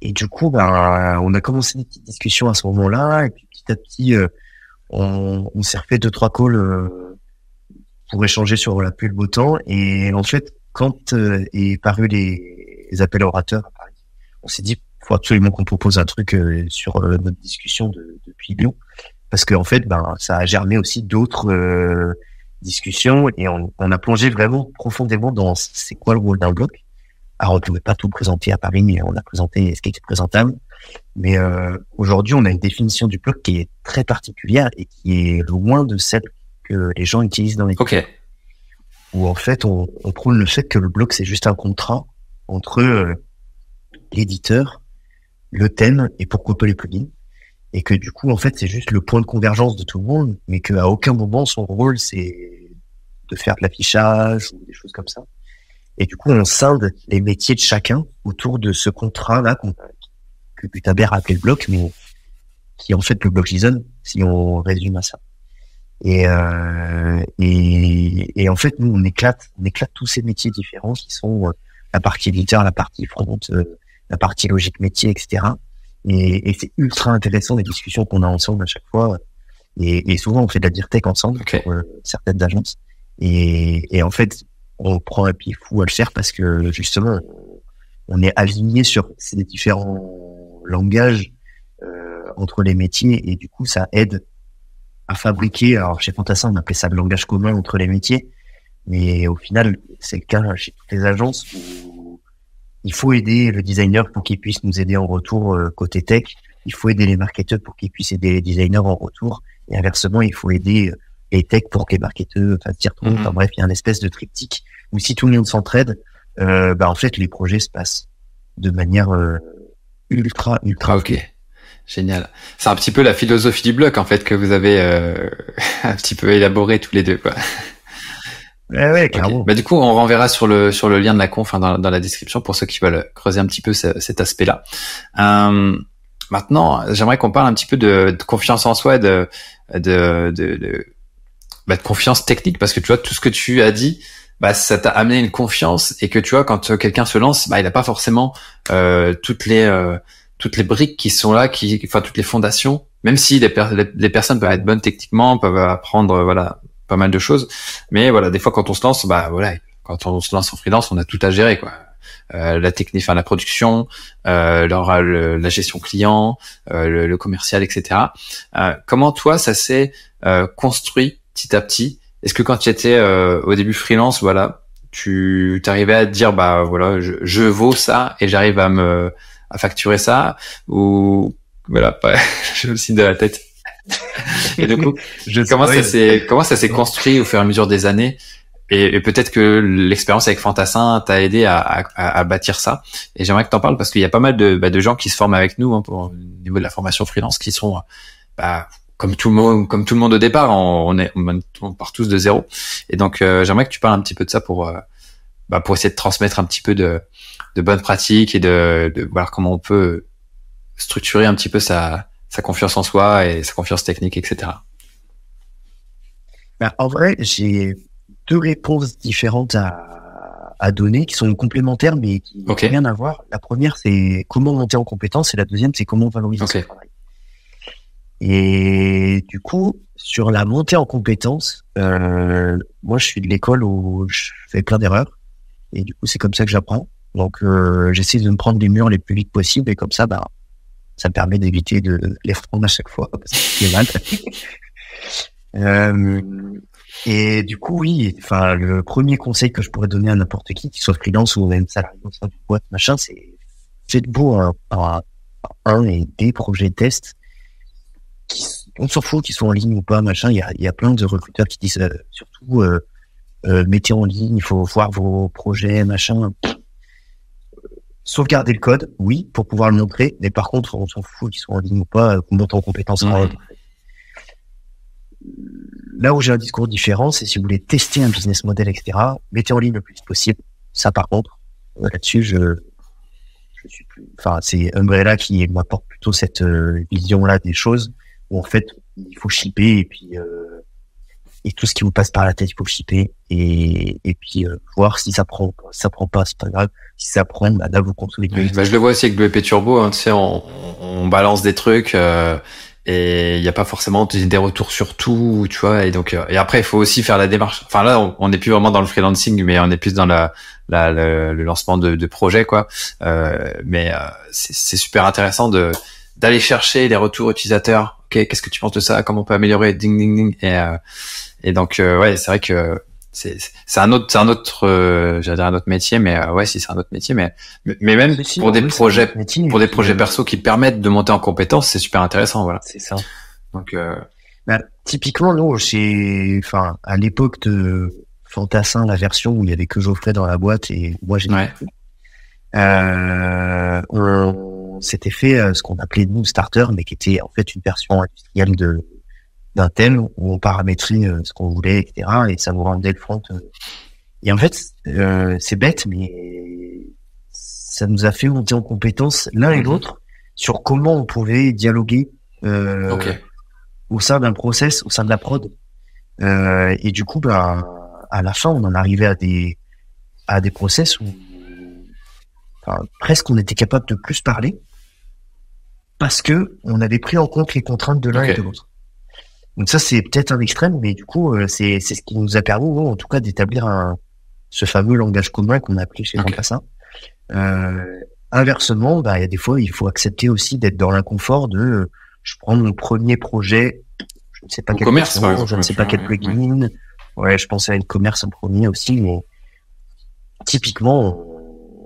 et du coup, ben, on a commencé des petites discussions à ce moment-là, et puis petit à petit, euh, on, s'est refait deux trois calls euh, pour échanger sur la pluie le beau temps. Et en fait, quand euh, est paru les, appels orateurs à Paris, on s'est dit faut absolument qu'on propose un truc sur notre discussion de, depuis Lyon parce qu'en en fait, ben, ça a germé aussi d'autres discussions et on, on, a plongé vraiment profondément dans c'est quoi le rôle d'un bloc. Alors, on ne pouvait pas tout présenter à Paris, mais on a présenté ce qui était présentable. Mais euh, aujourd'hui, on a une définition du bloc qui est très particulière et qui est loin de celle que les gens utilisent dans les Ok. Où en fait, on, on prône le fait que le bloc, c'est juste un contrat entre euh, l'éditeur, le thème et pourquoi pas les plugins et que du coup en fait c'est juste le point de convergence de tout le monde mais qu'à aucun moment son rôle c'est de faire de l'affichage ou des choses comme ça et du coup on scinde les métiers de chacun autour de ce contrat là que Gutenberg a appelé le bloc mais qui est en fait le bloc JSON si on résume à ça et, euh, et, et en fait nous on éclate on éclate tous ces métiers différents qui sont euh, la partie éditeur la partie front euh, la partie logique métier etc et, et c'est ultra intéressant les discussions qu'on a ensemble à chaque fois. Et, souvent, on fait de la tech ensemble pour certaines agences. Et, et en fait, on prend un pied fou à le faire parce que justement, on est aligné sur ces différents langages euh, entre les métiers et du coup, ça aide à fabriquer. Alors chez Fantassin, on appelait ça le langage commun entre les métiers, mais au final, c'est le cas chez toutes les agences où il faut aider le designer pour qu'il puisse nous aider en retour euh, côté tech. Il faut aider les marketeurs pour qu'ils puissent aider les designers en retour. Et inversement, il faut aider les tech pour que les marketeurs fassent dire mmh. Enfin bref, il y a une espèce de triptyque où si tout le monde s'entraide, euh, bah en fait les projets se passent de manière euh, ultra ultra. ok, génial. C'est un petit peu la philosophie du bloc en fait que vous avez euh, un petit peu élaboré tous les deux quoi. Ouais, ouais, carrément. Bah, du coup, on renverra sur le sur le lien de la conf hein, dans, dans, la description pour ceux qui veulent creuser un petit peu cet aspect-là. Euh, maintenant, j'aimerais qu'on parle un petit peu de, de, confiance en soi, de de, de, de, bah, de confiance technique, parce que tu vois tout ce que tu as dit, bah, ça t'a amené une confiance et que tu vois quand euh, quelqu'un se lance, bah, il n'a pas forcément euh, toutes les euh, toutes les briques qui sont là, qui enfin toutes les fondations. Même si les, personnes peuvent être bonnes techniquement, peuvent apprendre voilà pas mal de choses, mais voilà des fois quand on se lance, bah voilà quand on se lance en freelance, on a tout à gérer quoi. Euh, la technique, enfin la production, euh, la gestion client, euh, le, le, commercial, etc. Euh, comment toi ça s'est construit petit à petit est-ce que quand tu étais euh, au début freelance, voilà, tu t'arrivais à te dire bah voilà, je, je vaux ça et j'arrive à me à facturer ça ou voilà, pas, je le signe de la tête. et du coup, je comment ça s'est comment ça s'est construit au fur et à mesure des années? Et, peut-être que l'expérience avec Fantassin t'a aidé à, à, à, bâtir ça. Et j'aimerais que tu en parles parce qu'il y a pas mal de, bah, de gens qui se forment avec nous hein, pour, au niveau de la formation freelance qui sont bah, comme tout le monde, comme tout le monde au départ, on, est, on part tous de zéro. Et donc, euh, j'aimerais que tu parles un petit peu de ça pour, euh, bah, pour essayer de transmettre un petit peu de, de bonnes pratiques et de, de voir comment on peut structurer un petit peu sa, sa confiance en soi et sa confiance technique, etc. Ben, en vrai, j'ai deux réponses différentes à, à donner qui sont complémentaires mais qui n'ont rien à voir. La première, c'est comment monter en compétence et la deuxième, c'est comment valoriser son travail. Et du coup, sur la montée en compétences, euh, moi, je suis de l'école où je fais plein d'erreurs. Et du coup, c'est comme ça que j'apprends. Donc, euh, j'essaie de me prendre des murs les plus vite possible. Et comme ça, bah, ça me permet d'éviter de les reprendre à chaque fois. C'est mal. euh, et du coup, oui, enfin, le premier conseil que je pourrais donner à n'importe qui, qui soit freelance ou même salarié au sein d'une boîte, machin, c'est faites-vous un, un, un et des projets de test on s'en fout qu'ils soient en ligne ou pas, machin. Il y a, y a plein de recruteurs qui disent euh, surtout euh, euh, mettez en ligne, il faut voir vos projets, machin. Sauvegarder le code, oui, pour pouvoir le montrer, mais par contre, on s'en fout qu'ils soient en ligne ou pas, qu'on monte en compétences Là où j'ai un discours différent, c'est si vous voulez tester un business model, etc., mettez en ligne le plus possible. Ça, par contre, là-dessus, je, je suis plus, enfin, c'est Umbrella qui m'apporte plutôt cette vision-là des choses où en fait il faut shipper et puis euh, et tout ce qui vous passe par la tête il faut shipper et et puis euh, voir si ça prend si ça prend pas c'est pas grave. Si ça prend bah là vous consolidez bah, je le vois aussi avec WP Turbo hein, tu sais on, on balance des trucs euh, et il n'y a pas forcément des retours sur tout tu vois et donc et après il faut aussi faire la démarche. Enfin là on n'est plus vraiment dans le freelancing mais on est plus dans la, la le, le, lancement de, de projets quoi. Euh, mais c'est super intéressant de d'aller chercher les retours utilisateurs qu'est-ce que tu penses de ça? Comment on peut améliorer? Ding, ding, ding. Et, euh, et donc, euh, ouais, c'est vrai que c'est c'est un autre c'est un autre euh, j'allais dire un autre métier mais euh, ouais si c'est un autre métier mais mais même pour des projets pour des projets perso qui permettent de monter en compétence c'est super intéressant voilà c'est ça donc euh... bah, typiquement nous c'est enfin à l'époque de Fantassin la version où il y avait que Geoffrey dans la boîte et moi j'ai ouais. Euh, on s'était fait euh, ce qu'on appelait nous starter, mais qui était en fait une version industrielle de d'un thème où on paramétrait euh, ce qu'on voulait, etc. Et ça nous rendait le front. Et en fait, c'est bête, mais ça nous a fait monter en compétence l'un et mhm. l'autre sur comment on pouvait dialoguer au sein d'un process, au sein de la prod. et du coup, bah, à la fin, on en arrivait à des à des process où presque on était capable de plus parler parce que on avait pris en compte les contraintes de l'un et de l'autre. Donc ça, c'est peut-être un extrême, mais du coup, euh, c'est c'est ce qui nous a permis, en tout cas, d'établir un ce fameux langage commun qu'on a appelé chez okay. Euh, inversement, bah, il y a des fois, il faut accepter aussi d'être dans l'inconfort de, je prends mon premier projet, je ne sais pas quel commerce, je ne sais pas quel plugin. Ouais. je pensais à une commerce en premier aussi, mais typiquement,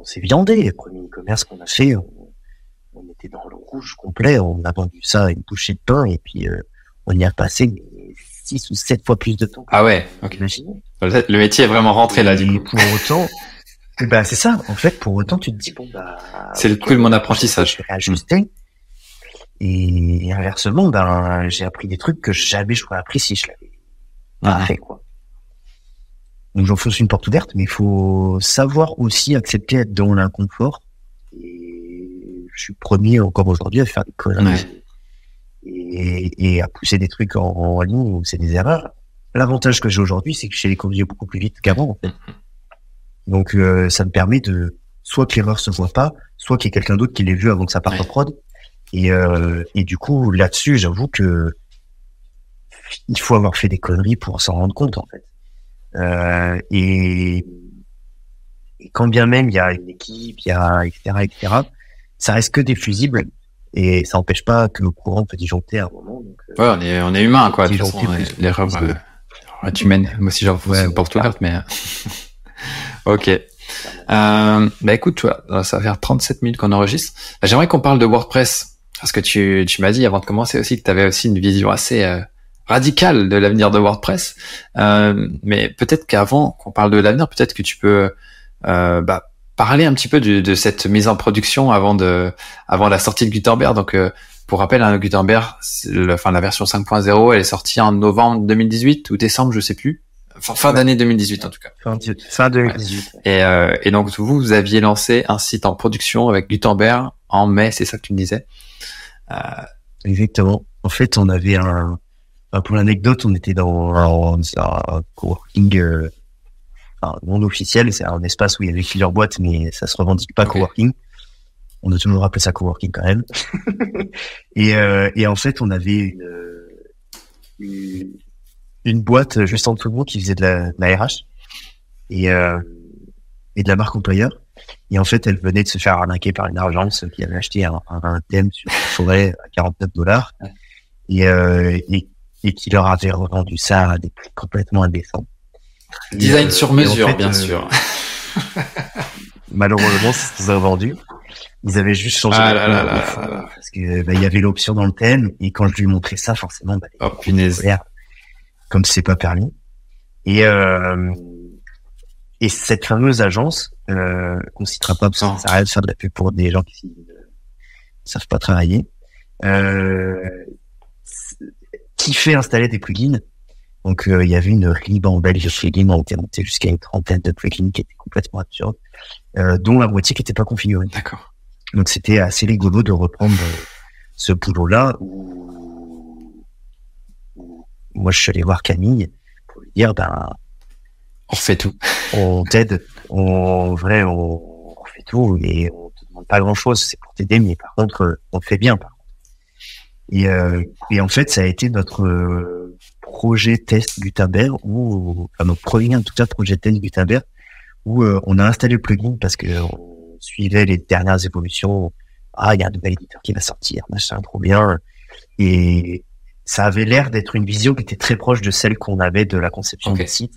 on, s'est viandé. Le premier commerce qu'on a fait, on, on, était dans le rouge complet. On a vendu ça à une bouchée de pain et puis euh, on y a passé six ou sept fois plus de temps. Ah ouais, ok. Le métier est vraiment rentré là, du coup. Pour autant, bah c'est ça. En fait, pour autant, tu te dis bon bah. C'est le coup de mon apprentissage. Je vais. Et inversement, ben j'ai appris des trucs que jamais j'aurais appris si je l'avais pas fait quoi. Donc j'enfonce une porte ouverte, mais il faut savoir aussi accepter d'être dans l'inconfort. Et je suis premier encore aujourd'hui à faire des conneries et, et, à pousser des trucs en, en ligne où c'est des erreurs. L'avantage que j'ai aujourd'hui, c'est que je les corriger beaucoup plus vite qu'avant. En fait. Donc euh, ça me permet de soit que l'erreur se voit pas, soit qu'il y ait quelqu'un d'autre qui l'ait vu avant que ça parte en prod. Et, euh, et du coup là-dessus, j'avoue que il faut avoir fait des conneries pour s'en rendre compte en fait. Euh, et, et, quand bien même il y a une équipe, il y a etc etc, ça reste que des fusibles et ça n'empêche pas que le courant peut disjoncter à un moment. Donc, euh, ouais, on est on est humain quoi. L'erreur est humaine. Moi aussi j'en ouais, porte ouverte, mais Ok. Euh, bah écoute, tu vois, ça va faire 37 minutes qu'on enregistre. J'aimerais qu'on parle de WordPress parce que tu, tu m'as dit avant de commencer aussi que tu avais aussi une vision assez euh, radicale de l'avenir de WordPress. Euh, mais peut-être qu'avant qu'on parle de l'avenir, peut-être que tu peux euh, bah, parler un petit peu de, de, cette mise en production avant de avant la sortie de Gutenberg. Donc euh, pour rappel, hein, Gutenberg, le, enfin la version 5.0, elle est sortie en novembre 2018 ou décembre, je sais plus. Enfin, fin d'année 2018 en tout cas. Fin, 2018. Et, euh, et donc vous, vous aviez lancé un site en production avec Gutenberg en mai, c'est ça que tu me disais? Euh... Exactement. En fait, on avait un... pour l'anecdote, on était dans un, un coworking euh, enfin, non officiel. C'est un espace où il y avait plusieurs boîtes, mais ça se revendique pas okay. coworking. On a toujours appelé ça coworking quand même. et, euh, et en fait, on avait une, une une boîte juste en dessous de nous qui faisait de la, de la RH et, euh, et de la marque employeur. Et en fait, elle venait de se faire arnaquer par une agence qui avait acheté un, un thème sur forêt à 49 dollars et, euh, et, et, qui leur avait revendu ça à des prix complètement indécents. Design euh, sur mesure, en fait, bien euh, sûr. malheureusement, c'est ce qu'ils ont vendu. Ils avaient juste changé ah là là là parce que bah, il y avait l'option dans le thème et quand je lui montrais ça, forcément, bah, oh punaise comme c'est pas permis. Et euh, et cette fameuse agence, euh, qu'on citera pas parce que ça arrête de faire de la pub pour des gens qui ne savent pas travailler, euh, qui fait installer des plugins. Donc euh, il y avait une ribambelle de plugins, on était monté jusqu'à une trentaine de plugins qui étaient complètement absurdes, euh, dont la moitié qui n'était pas configurée. D'accord. Donc c'était assez rigolo de reprendre ce boulot-là où moi, je suis allé voir Camille pour lui dire, ben, on fait tout. On t'aide. On, vrai, on, on, fait tout et on te demande pas grand chose. C'est pour t'aider, mais par contre, on fait bien, par contre. Et, euh, et en fait, ça a été notre euh, projet test Gutenberg ou, enfin, notre premier, en tout cas, projet test Gutenberg où euh, on a installé le plugin parce que on suivait les dernières évolutions. Ah, il y a un nouvel éditeur qui va sortir, machin, trop bien. Et, ça avait l'air d'être une vision qui était très proche de celle qu'on avait de la conception okay. du site.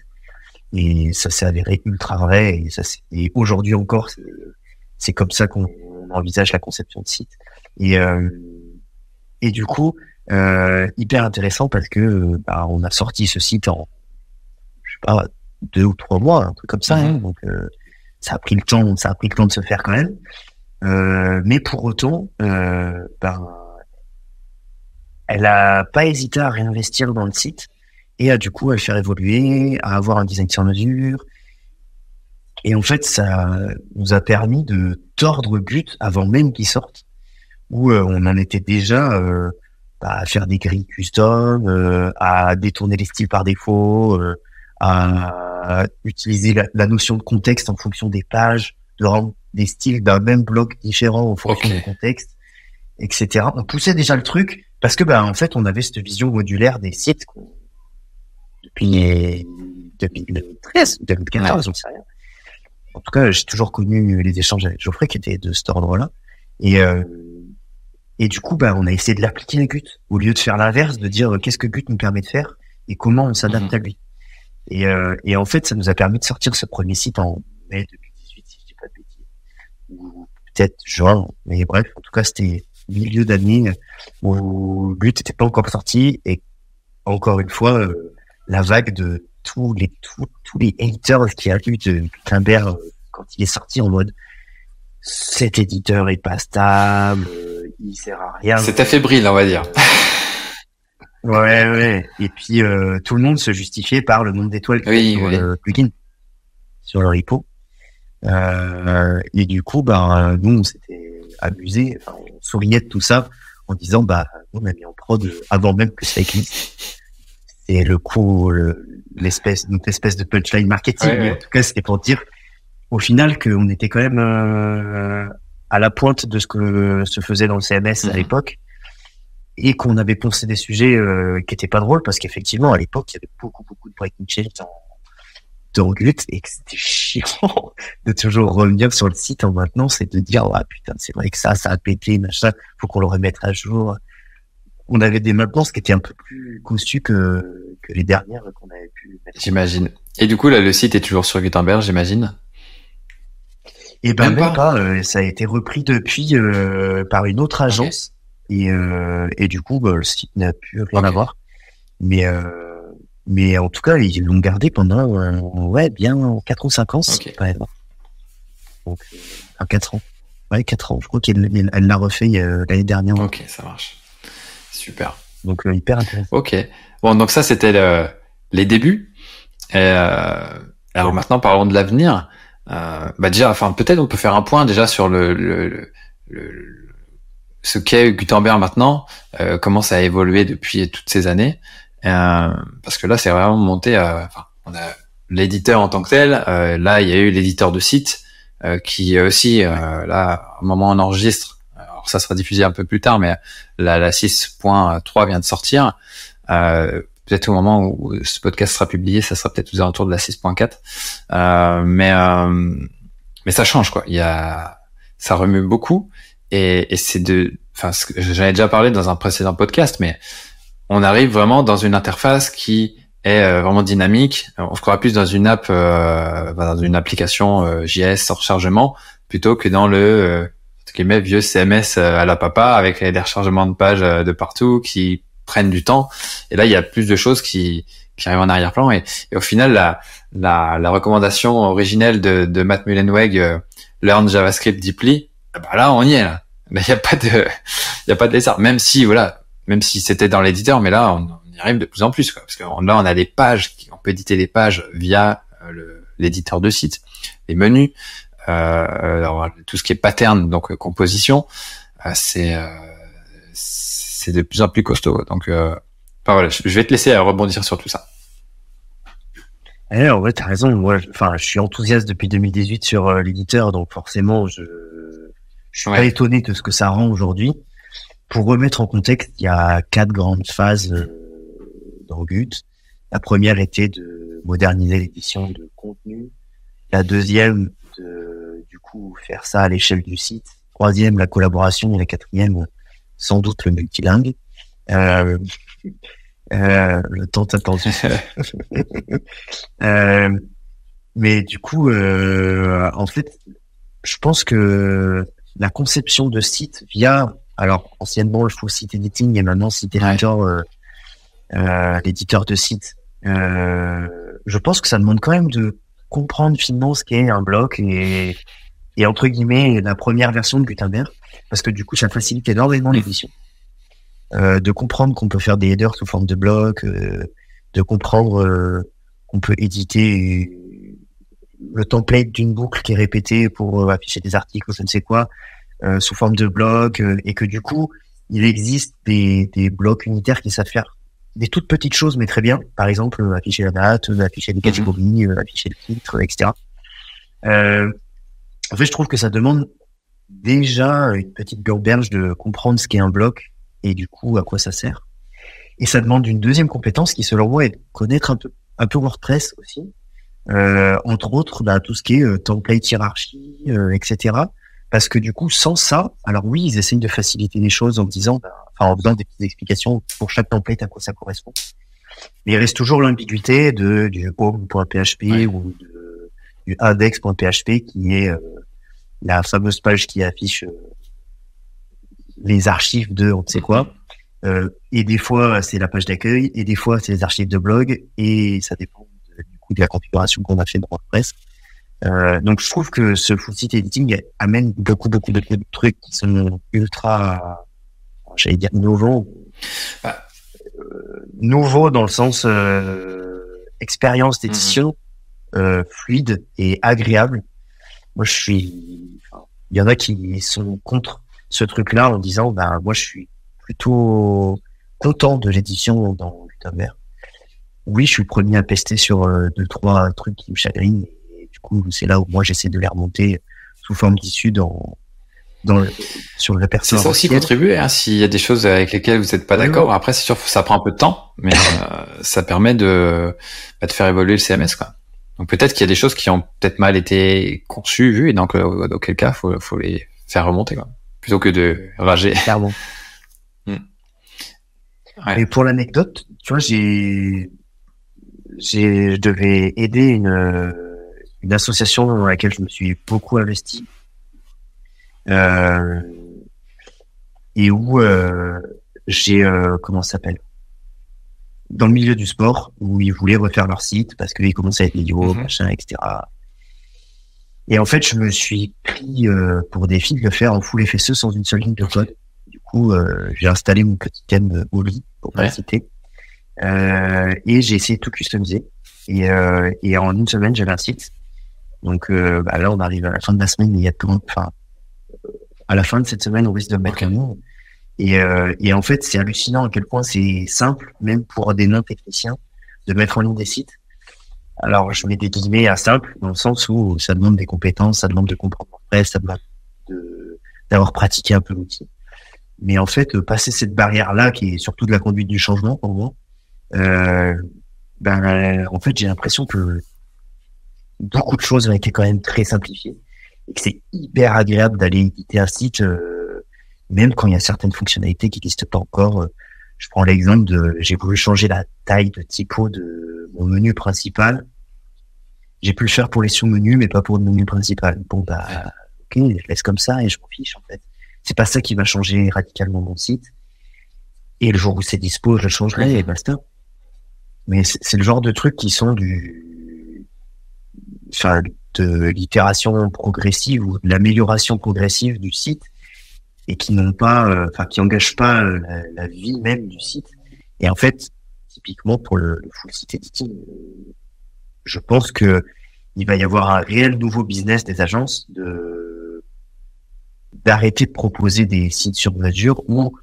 Et ça s'est avéré ultra vrai. Et, ça et aujourd'hui encore, c'est comme ça qu'on envisage la conception de site. Et, euh, et du coup, euh, hyper intéressant parce que bah, on a sorti ce site en, je sais pas, deux ou trois mois, un truc comme ça. Hein, donc euh, ça a pris le temps, ça a pris le temps de se faire quand même. Euh, mais pour autant, euh, ben elle a pas hésité à réinvestir dans le site et à du coup à le faire évoluer, à avoir un design sur mesure. Et en fait, ça nous a permis de tordre le but avant même qu'il sorte, où euh, on en était déjà euh, à faire des grilles custom, euh, à détourner les styles par défaut, euh, à utiliser la, la, notion de contexte en fonction des pages, de rendre des styles d'un même bloc différent en fonction okay. du contexte, etc. On poussait déjà le truc parce que bah en fait on avait cette vision modulaire des sites depuis 2013, 2014, j'en sais rien. En tout cas, j'ai toujours connu les échanges avec Geoffrey qui étaient de cet ordre-là. Et euh, et du coup, bah, on a essayé de l'appliquer à Gut au lieu de faire l'inverse, de dire qu'est-ce que Gut nous permet de faire et comment on s'adapte mhm. à lui. Et, euh, et en fait, ça nous a permis de sortir ce premier site en mai 2018, si je dis pas de bêtises, ou peut-être juin. Mais bref, en tout cas, c'était milieu d'année où Gut n'était pas encore sorti et encore une fois, euh, la vague de tous les tous, tous les haters qui a eu de Gutenberg euh, quand il est sorti en mode cet éditeur est pas stable, euh, il sert à rien. C'était fébrile, on va dire. ouais, ouais. Et puis euh, tout le monde se justifiait par le nombre d'étoiles oui, sur le plugin, sur le repo. Euh, et du coup, bah, nous, on s'était amusé, enfin, on souriait de tout ça en disant, bah, on a mis en prod avant même que ça existe. C'est le coup, l'espèce, notre espèce de punchline marketing. En tout cas, c'était pour dire au final qu'on était quand même euh, à la pointe de ce que se faisait dans le CMS à mhm. l'époque et qu'on avait pensé des sujets euh, qui étaient pas drôles parce qu'effectivement à l'époque il y avait beaucoup beaucoup de breaking change dans, dans Gut et que c'était chiant de toujours revenir sur le site en maintenance et de dire ah putain c'est vrai que ça ça a pété machin faut qu'on le remette à jour on avait des maintenances qui étaient un peu plus conçues que, que les dernières qu'on avait pu mettre. J'imagine. Et du coup, là, le site est toujours sur Gutenberg, j'imagine? Et ben même, pas. Euh, ça a été repris depuis euh, par une autre agence et, euh, et du coup bah, le site n'a plus rien à voir. Mais mais en tout cas ils l'ont gardé pendant ouais bien 4 ou 5 ans quand même. Donc à 4 ans. Ouais 4 ans. Je crois qu'elle elle, l'a refait l'année dernière. Ok ça marche. Super. Donc hyper intéressant. Ok. Bon donc ça c'était le, les débuts. Et, alors maintenant parlons de l'avenir. Euh, bah déjà, enfin peut-être on peut faire un point déjà sur le, le, le, ce qu'est Gutenberg maintenant, euh, comment ça a évolué depuis toutes ces années, euh, parce que là c'est vraiment monté. Enfin, on a l'éditeur en tant que tel. Euh, là, il y a eu l'éditeur de site euh, qui aussi là, au moment où on enregistre, alors ça sera diffusé un peu plus tard, mais la, la 6.3 vient de sortir. Euh, peut-être au moment où ce podcast sera publié, ça sera peut-être aux alentours de la 6.4. Euh, mais euh, mais ça change quoi. Il y a ça remue beaucoup et, et c'est de enfin j'en ai déjà parlé dans un précédent podcast, mais on arrive vraiment dans une interface qui est euh, vraiment dynamique. On se croit plus dans une app, euh, dans une application euh, JS hors chargement plutôt que dans le euh, vieux CMS à la papa avec les rechargements de pages de partout qui prennent du temps. Et là, il y a plus de choses qui, qui arrivent en arrière-plan. Et, au final, la, la, la, recommandation originelle de, de Matt Mullenweg, euh, Learn JavaScript Deeply, bah là, on y est. Là. Il n'y a pas de, il a pas de lézard. Même si, voilà, même si c'était dans l'éditeur, mais là, on, y arrive de plus en plus, quoi. Parce que là, on a des pages, on peut éditer des pages via euh, l'éditeur de site, les menus, euh, tout ce qui est pattern, donc euh, composition, c'est c'est de plus en plus costaud. Donc, euh, voilà, je vais te laisser rebondir sur tout ça. Alors, ouais, t'as raison. Moi, enfin, je suis enthousiaste depuis 2018 sur euh, l'éditeur, donc forcément, je, je suis pas étonné de ce que ça rend aujourd'hui. Pour remettre en contexte, il y a quatre grandes phases euh, dans Gut. La première était de moderniser l'édition de contenu. La deuxième, de, du coup, faire ça à l'échelle du site. Troisième, la collaboration. Et la quatrième, sans doute le multilingue. Euh, euh, le temps attendu. euh, mais du coup, euh, en fait, je pense que la conception de site via, alors anciennement le full site editing et maintenant site editor, euh, euh, l'éditeur de site. je pense que ça demande quand même de comprendre finement ce qu'est un bloc et, et entre guillemets la première version de Gutenberg parce que du coup, ça facilite énormément l'édition. Euh, de comprendre qu'on peut faire des headers sous forme de blocs, euh, de comprendre euh, qu'on peut éditer le template d'une boucle qui est répétée pour afficher des articles ou je ne sais quoi, sous forme de blocs, et que du coup, il existe des, des blocs unitaires qui savent faire des toutes petites choses, mais très bien. Par exemple, afficher la date, afficher les catégories, afficher le titre, etc. en fait, je trouve que ça demande déjà une petite berge de comprendre ce qu'est un bloc et du coup à quoi ça sert. Et ça demande une deuxième compétence qui, selon moi, est de connaître un peu, un peu WordPress aussi. Euh, entre autres, bah, tout ce qui est euh, template hiérarchie, euh, etc. Parce que du coup, sans ça, alors oui, ils essayent de faciliter les choses en disant, bah, enfin, en faisant des petites explications pour chaque template à quoi ça correspond. Mais il reste toujours l'ambiguïté de du home.php ou de, du index.php qui est euh, la fameuse page qui affiche euh, les archives de on ne sait quoi? Euh, et des fois, c'est la page d'accueil, et des fois, c'est les archives de blog, et ça dépend du coup de la configuration qu'on a fait dans WordPress. Euh, donc, je trouve que ce full site editing amène beaucoup, beaucoup de, trucs qui sont ultra, j'allais dire, nouveaux. Bah. Euh, nouveaux dans le sens euh, expérience d'édition. Euh, fluide et agréable. Moi, je suis. Il y en a qui sont contre ce truc-là en disant, bah, moi, je suis plutôt content de l'édition dans Gutenberg. Oui, je suis le premier à pester sur euh, deux, trois trucs qui me chagrinent. Et du coup, c'est là où moi, j'essaie de les remonter sous forme d'issue dans, dans le, sur le répertoire. C'est ça aussi contribuer, hein, s'il y a des choses avec lesquelles vous n'êtes pas d'accord. Après, c'est sûr, ça prend un peu de temps, mais euh, ça permet de, bah, de faire évoluer le CMS, quoi. Donc peut-être qu'il y a des choses qui ont peut-être mal été conçues, vues, et donc euh, dans quel cas, faut, faut les faire remonter, quoi. Plutôt que de rager. Clairement. Et pour l'anecdote, tu vois, j'ai, j'ai, je devais aider une, une association dans laquelle je me suis beaucoup investi. Euh, et où euh, j'ai, euh, comment ça s'appelle? Dans le milieu du sport, où ils voulaient refaire leur site parce qu'ils commençaient à être vidéo, mhm. machin, etc. Et en fait, je me suis pris euh, pour défi de le faire en full FSE sans une seule ligne de code. Euh, j'ai installé mon petit thème Oli, pour pas citer. Euh, et j'ai essayé de tout customiser. Et, euh, et en une semaine, j'avais un site. Donc bah là, on arrive à la fin de la semaine, il y a tout, enfin, à la fin de cette semaine, on risque de mettre un Et, et en fait, c'est hallucinant à quel point c'est simple, même pour des non-techniciens, de mettre en ligne des sites. Alors, je mets des guillemets à simple, dans le sens où ça demande des compétences, ça demande de comprendre WordPress, ça demande d'avoir pratiqué un peu l'outil. Mais en fait, passer cette barrière-là, qui est surtout de la conduite du changement pour moi, euh, ben, en fait, j'ai l'impression que beaucoup de choses ont été quand même très simplifiées et que c'est hyper agréable d'aller éditer un site, euh, même quand il y a certaines fonctionnalités qui n'existent pas encore. Euh, je prends l'exemple de, j'ai voulu changer la taille de typo de mon menu principal. J'ai pu le faire pour les sous-menus, mais pas pour le menu principal. Bon, bah, ok, je laisse comme ça et je m'en fiche, en fait. C'est pas ça qui va changer radicalement mon site. Et le jour où c'est dispo, je le changerai et basta. Mais c'est le genre de trucs qui sont du, enfin, de l'itération progressive ou de l'amélioration progressive du site et qui n'ont pas, euh, enfin, qui engagent pas euh, la, vie même du site. Et en fait, typiquement pour le, le full site editing, je pense que il va y avoir un réel nouveau business des agences de d'arrêter de proposer des sites sur mesure ou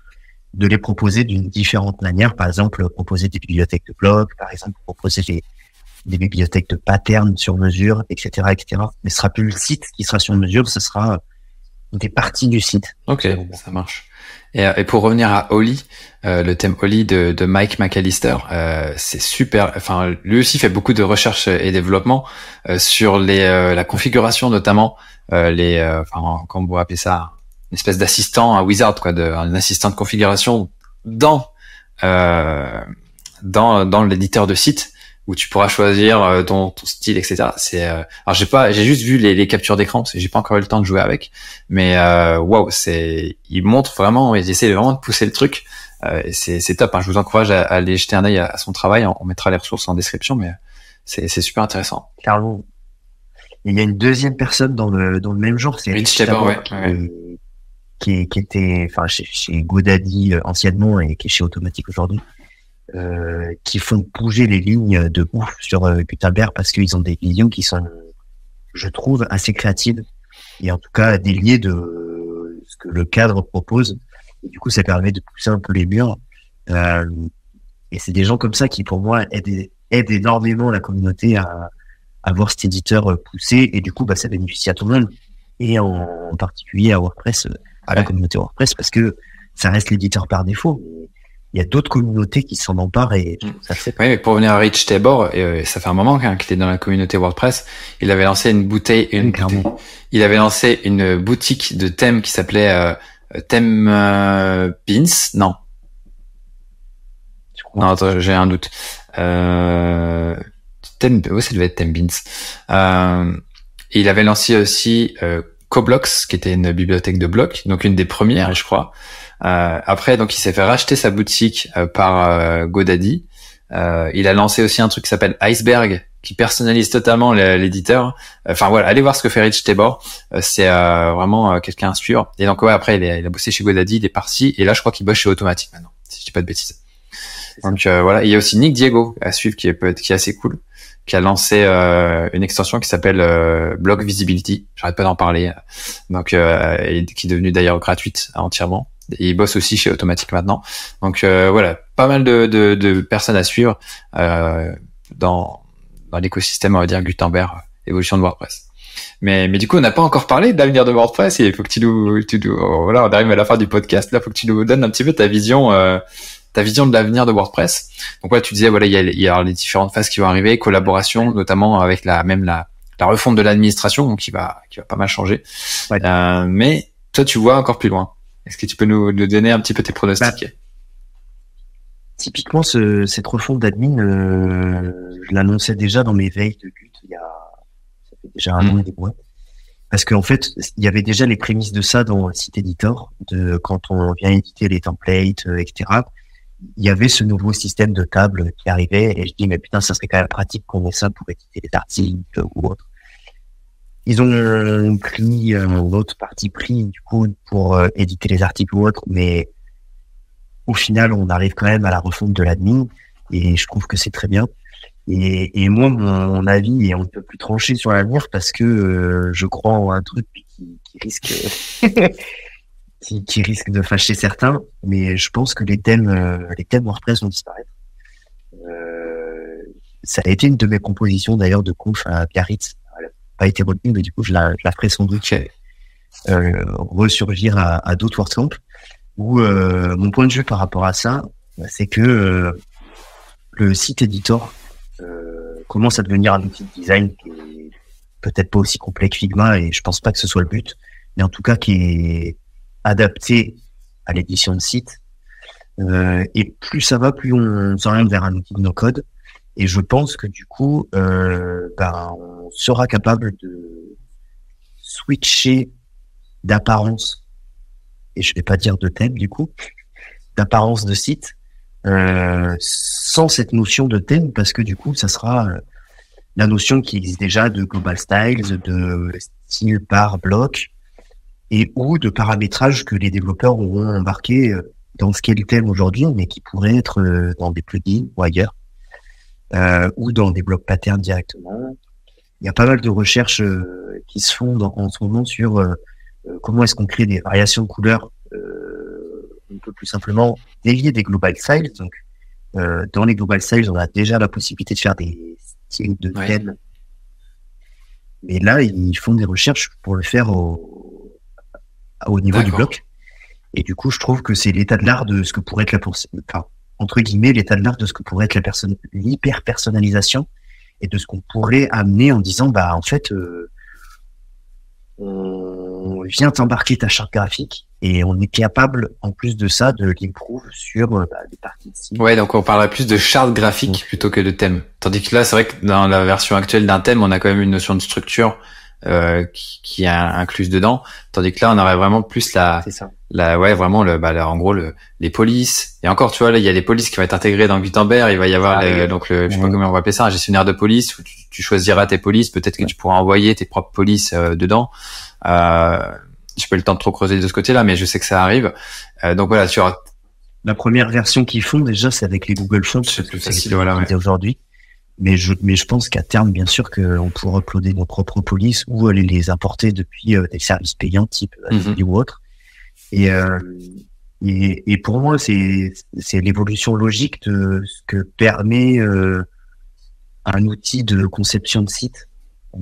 de les proposer d'une différente manière. Par exemple, proposer des bibliothèques de blog, par exemple, proposer des, des bibliothèques de patterns sur mesure, etc., etc. Mais ce sera plus le site qui sera sur mesure, ce sera des parties du site. Ok, ça marche. Et, et, pour revenir à Oli, euh, le thème Oli de, de Mike McAllister, euh, c'est super. Enfin, lui aussi fait beaucoup de recherche et développement euh, sur les, euh, la configuration, notamment euh, les, enfin, comment on pourrait appeler ça, une espèce d'assistant, un wizard, quoi, un assistant de configuration dans dans dans l'éditeur de site où tu pourras choisir euh, ton, ton style, etc. C'est euh, alors j'ai pas, j'ai juste vu les, les captures d'écran parce que j'ai pas encore eu le temps de jouer avec, mais euh, waouh, c'est, il montre vraiment, ils essaient vraiment de pousser le truc. Euh, c'est c'est top. Hein. Je vous encourage à, aller jeter un œil à, son travail. On, mettra les ressources en description, mais c'est c'est super intéressant. Carlo, il y a une deuxième personne dans le dans le même genre, c'est Rich Tabor, ouais, qui, qui, était enfin chez, chez Godaddy anciennement et qui est chez Automatique aujourd'hui. Euh, qui font bouger les lignes de ouf sur euh, Gutenberg parce qu'ils ont des visions qui sont, je trouve, assez créatives et en tout cas déliées de ce que le cadre propose. Et du coup, ça permet de pousser un peu les murs. Euh, et c'est des gens comme ça qui, pour moi, aident, aident énormément la communauté à, à voir cet éditeur pousser. Et du coup, bah, ça bénéficie à tout le monde et en, particulier à WordPress, à la communauté WordPress, parce que ça reste l'éditeur par défaut. Il y a d'autres communautés qui s'en emparent et mm. ça fait. Oui, mais pour revenir à Rich Tabor, et ça fait un moment qu'il était dans la communauté WordPress. Il avait lancé une bouteille, une, il avait lancé une boutique de thèmes qui s'appelait euh, Thème euh, Beans. Non. Non, j'ai un doute. Euh, thème, oui, ça devait être Thème Beans. Euh, il avait lancé aussi euh, Coblox, qui était une bibliothèque de blocs, donc une des premières, je crois. Euh, après, donc il s'est fait racheter sa boutique euh, par euh, GoDaddy. il a lancé aussi un truc qui s'appelle Iceberg, qui personnalise totalement l'éditeur. Enfin voilà, allez voir ce que fait Rich Tabor. c'est vraiment quelqu'un à suivre. Et donc ouais, après il, a bossé chez GoDaddy, il est parti. Et là, je crois qu'il bosse chez Automatic maintenant, si je dis pas de bêtises. Donc voilà, il y a aussi Nick Diego à suivre qui est qui est assez cool qui a lancé euh, une extension qui s'appelle euh, Blog Visibility. J'arrête pas d'en parler. Donc, euh, et qui est devenue d'ailleurs gratuite entièrement. Et il bosse aussi chez Automatic maintenant. Donc euh, voilà, pas mal de, de, de personnes à suivre euh, dans, dans l'écosystème, on va dire Gutenberg, évolution de WordPress. Mais, mais du coup, on n'a pas encore parlé de l'avenir de WordPress. Et il faut que tu nous, tu nous, oh, voilà, on arrive à la fin du podcast. Là, faut que tu nous donnes un petit peu ta vision euh, ta vision de l'avenir de WordPress. Donc voilà, tu disais voilà, il y a, il y a les différentes phases qui vont arriver, collaboration notamment avec la même la, la refonte de l'administration qui va qui va pas mal changer. Euh, mais toi, tu vois encore plus loin. Est-ce que tu peux nous, nous, donner un petit peu tes pronostics? Bah, Typiquement, ce, cette refonte d'admin, euh, je l'annonçais déjà dans mes veilles de but il y a ça fait déjà un an et des mois. Parce qu'en fait, il y avait déjà les prémices de ça dans le site editor, de quand on vient éditer les templates, euh, etc il y avait ce nouveau système de table qui arrivait et je dis mais putain ça serait quand même pratique qu'on ait ça pour éditer les articles ou autre. Ils ont pris euh, l'autre partie pris du coup pour euh, éditer les articles ou autre, mais au final on arrive quand même à la refonte de l'admin et je trouve que c'est très bien. Et, et moi mon, avis est un peu plus tranché sur l'avenir parce que euh, je crois en un truc qui, qui risque qui, qui, risque de fâcher certains, mais je pense que les thèmes, euh, les thèmes WordPress vont disparaître. Euh, ça a été une de mes compositions d'ailleurs de conf à Biarritz. Pas été retenue, mais du coup je la, ferai sans doute euh, ressurgir à, d'autres WordCamp. Où euh, mon point de vue par rapport à ça, c'est que euh, le site editor commence à devenir un outil de design qui est peut-être pas aussi complet que Figma et je pense pas que ce soit le but, mais en tout cas qui est adapté à l'édition de site. Euh, et plus ça va, plus on s'oriente vers un outil de no-code. Et je pense que du coup, euh, ben, on sera capable de switcher d'apparence, et je vais pas dire de thème du coup, d'apparence de site, euh, sans cette notion de thème, parce que du coup, ça sera euh, la notion qui existe déjà de global styles, de style par bloc, et ou de paramétrage que les développeurs auront embarqué euh, dans ce qu'est le thème aujourd'hui, mais qui pourrait être dans des plugins ou ailleurs, ou dans des blocs patterns directement. Il y a pas mal de recherches euh, qui se font dans, en ce moment sur comment est-ce qu'on crée des variations de couleurs un peu plus simplement délier des global styles. Donc, dans les global styles, on a déjà la possibilité de faire des styles de thème. Mais là, ils font des recherches pour le faire au, au niveau du bloc. Et du coup, je trouve que c'est l'état de l'art de ce que pourrait être la enfin, entre guillemets, l'état de l'art de ce que pourrait être la personne, l'hyper personnalisation et de ce qu'on pourrait amener en disant, bah, en fait, euh, on vient t'embarquer ta charte graphique et on est capable, en plus de ça, de l'improve sur euh, bah, des parties de. Ouais, donc on parlerait plus de charte graphique plutôt que de thème. Tandis que là, c'est vrai que dans la version actuelle d'un thème, on a quand même une notion de structure euh, qui, qui, est incluse dedans, tandis que là on aurait vraiment plus la, la ouais vraiment le, bah, en gros le, les polices et encore tu vois là il y a les polices qui vont être intégrées dans Gutenberg, il va y avoir ah, donc le, je sais pas comment on va appeler ça un gestionnaire de police où tu, tu choisiras tes polices, peut-être que tu pourras envoyer tes propres polices euh, dedans. Euh, j'ai pas eu le temps de trop creuser de ce côté-là, mais je sais que ça arrive. Euh, donc voilà sur la première version qu'ils font déjà c'est avec les Google Fonts, c'est plus facile voilà ouais. aujourd'hui. Mais je, mais je pense qu'à terme, bien sûr, qu'on pourra uploader nos propres polices ou aller les importer depuis euh, des services payants type mm ou autre. Et, euh, et, et, pour moi, c'est, c'est l'évolution logique de ce que permet euh, un outil de conception de site.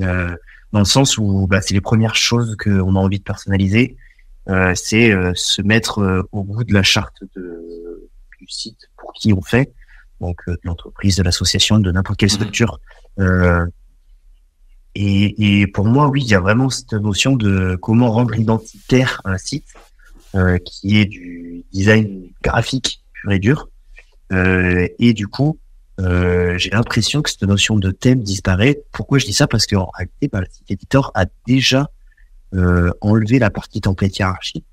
Euh, dans le sens où bah, c'est les premières choses qu'on a envie de personnaliser. euh, c'est euh, se mettre euh, au bout de la charte de, du site pour qui on fait, donc de l'entreprise, de l'association, de n'importe quelle mhm. structure. Et, et, pour moi, oui, il y a vraiment cette notion de comment rendre identitaire un site qui est du design graphique pur et dur. et du coup, euh, j'ai l'impression que cette notion de thème disparaît. Pourquoi je dis ça? Parce qu'en réalité, bah, le site éditeur a déjà euh, enlevé la partie template hiérarchie,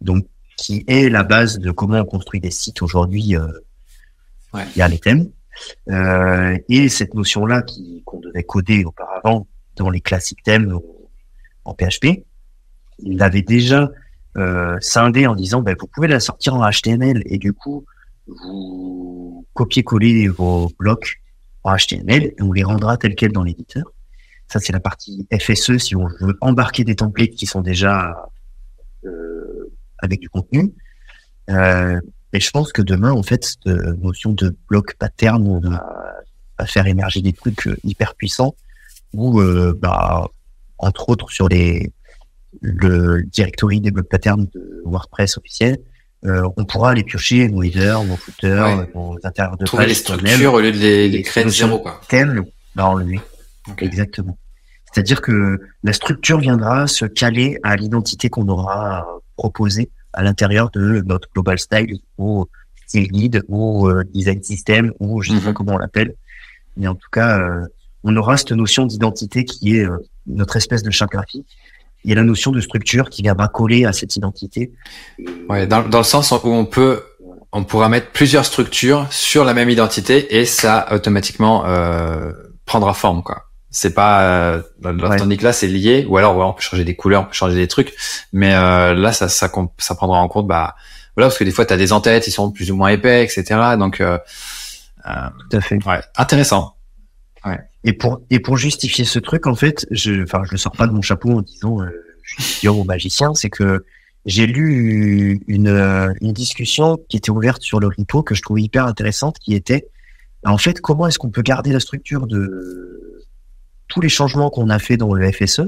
donc qui est la base de comment on construit des sites aujourd'hui. Euh, ouais. Il y a les thèmes euh, et cette notion-là qui qu'on devait coder auparavant dans les classiques thèmes en PHP, il l'avait déjà euh, scindé en disant ben, vous pouvez la sortir en HTML et du coup vous copiez-coller vos blocs en HTML et on les rendra tels quels dans l'éditeur. Ça, c'est la partie FSE si on veut embarquer des templates qui sont déjà euh, avec du contenu. Euh, et je pense que demain, en fait, cette notion de bloc pattern va, va faire émerger des trucs euh, hyper puissants où, euh, bah, entre autres, sur les le directory des blocs patterns de WordPress officiel, euh, on pourra les piocher nos headers, nos footers, nos intérieurs de Trouver les structures au lieu de les, créer de zéro, quoi. Thème, bah, enlever. Exactement. C'est-à-dire que la structure viendra se caler à l'identité qu'on aura proposée à l'intérieur de notre global style ou style guide ou euh, design system ou je sais pas mhm. comment on l'appelle. Mais en tout cas, euh, on aura cette notion d'identité qui est notre espèce de charte graphique il y a la notion de structure qui viendra coller à cette identité. Ouais, dans, dans le sens où on peut, on pourra mettre plusieurs structures sur la même identité et ça automatiquement euh, prendra forme, quoi. C'est pas euh, tandis que là c'est lié ou alors on peut changer des couleurs, on peut changer des trucs, mais euh, là ça, ça ça prendra en compte bah voilà parce que des fois tu as des entêtes, ils sont plus ou moins épais, etc. Donc euh, euh, tout à fait. Ouais, intéressant. Ouais. Et pour et pour justifier ce truc, en fait, je, enfin, je le sors pas de mon chapeau en disant euh, je suis au magicien, c'est que j'ai lu une une discussion qui était ouverte sur le repo que je trouvais hyper intéressante, qui était en fait comment est-ce qu'on peut garder la structure de tous les changements qu'on a fait dans le FSE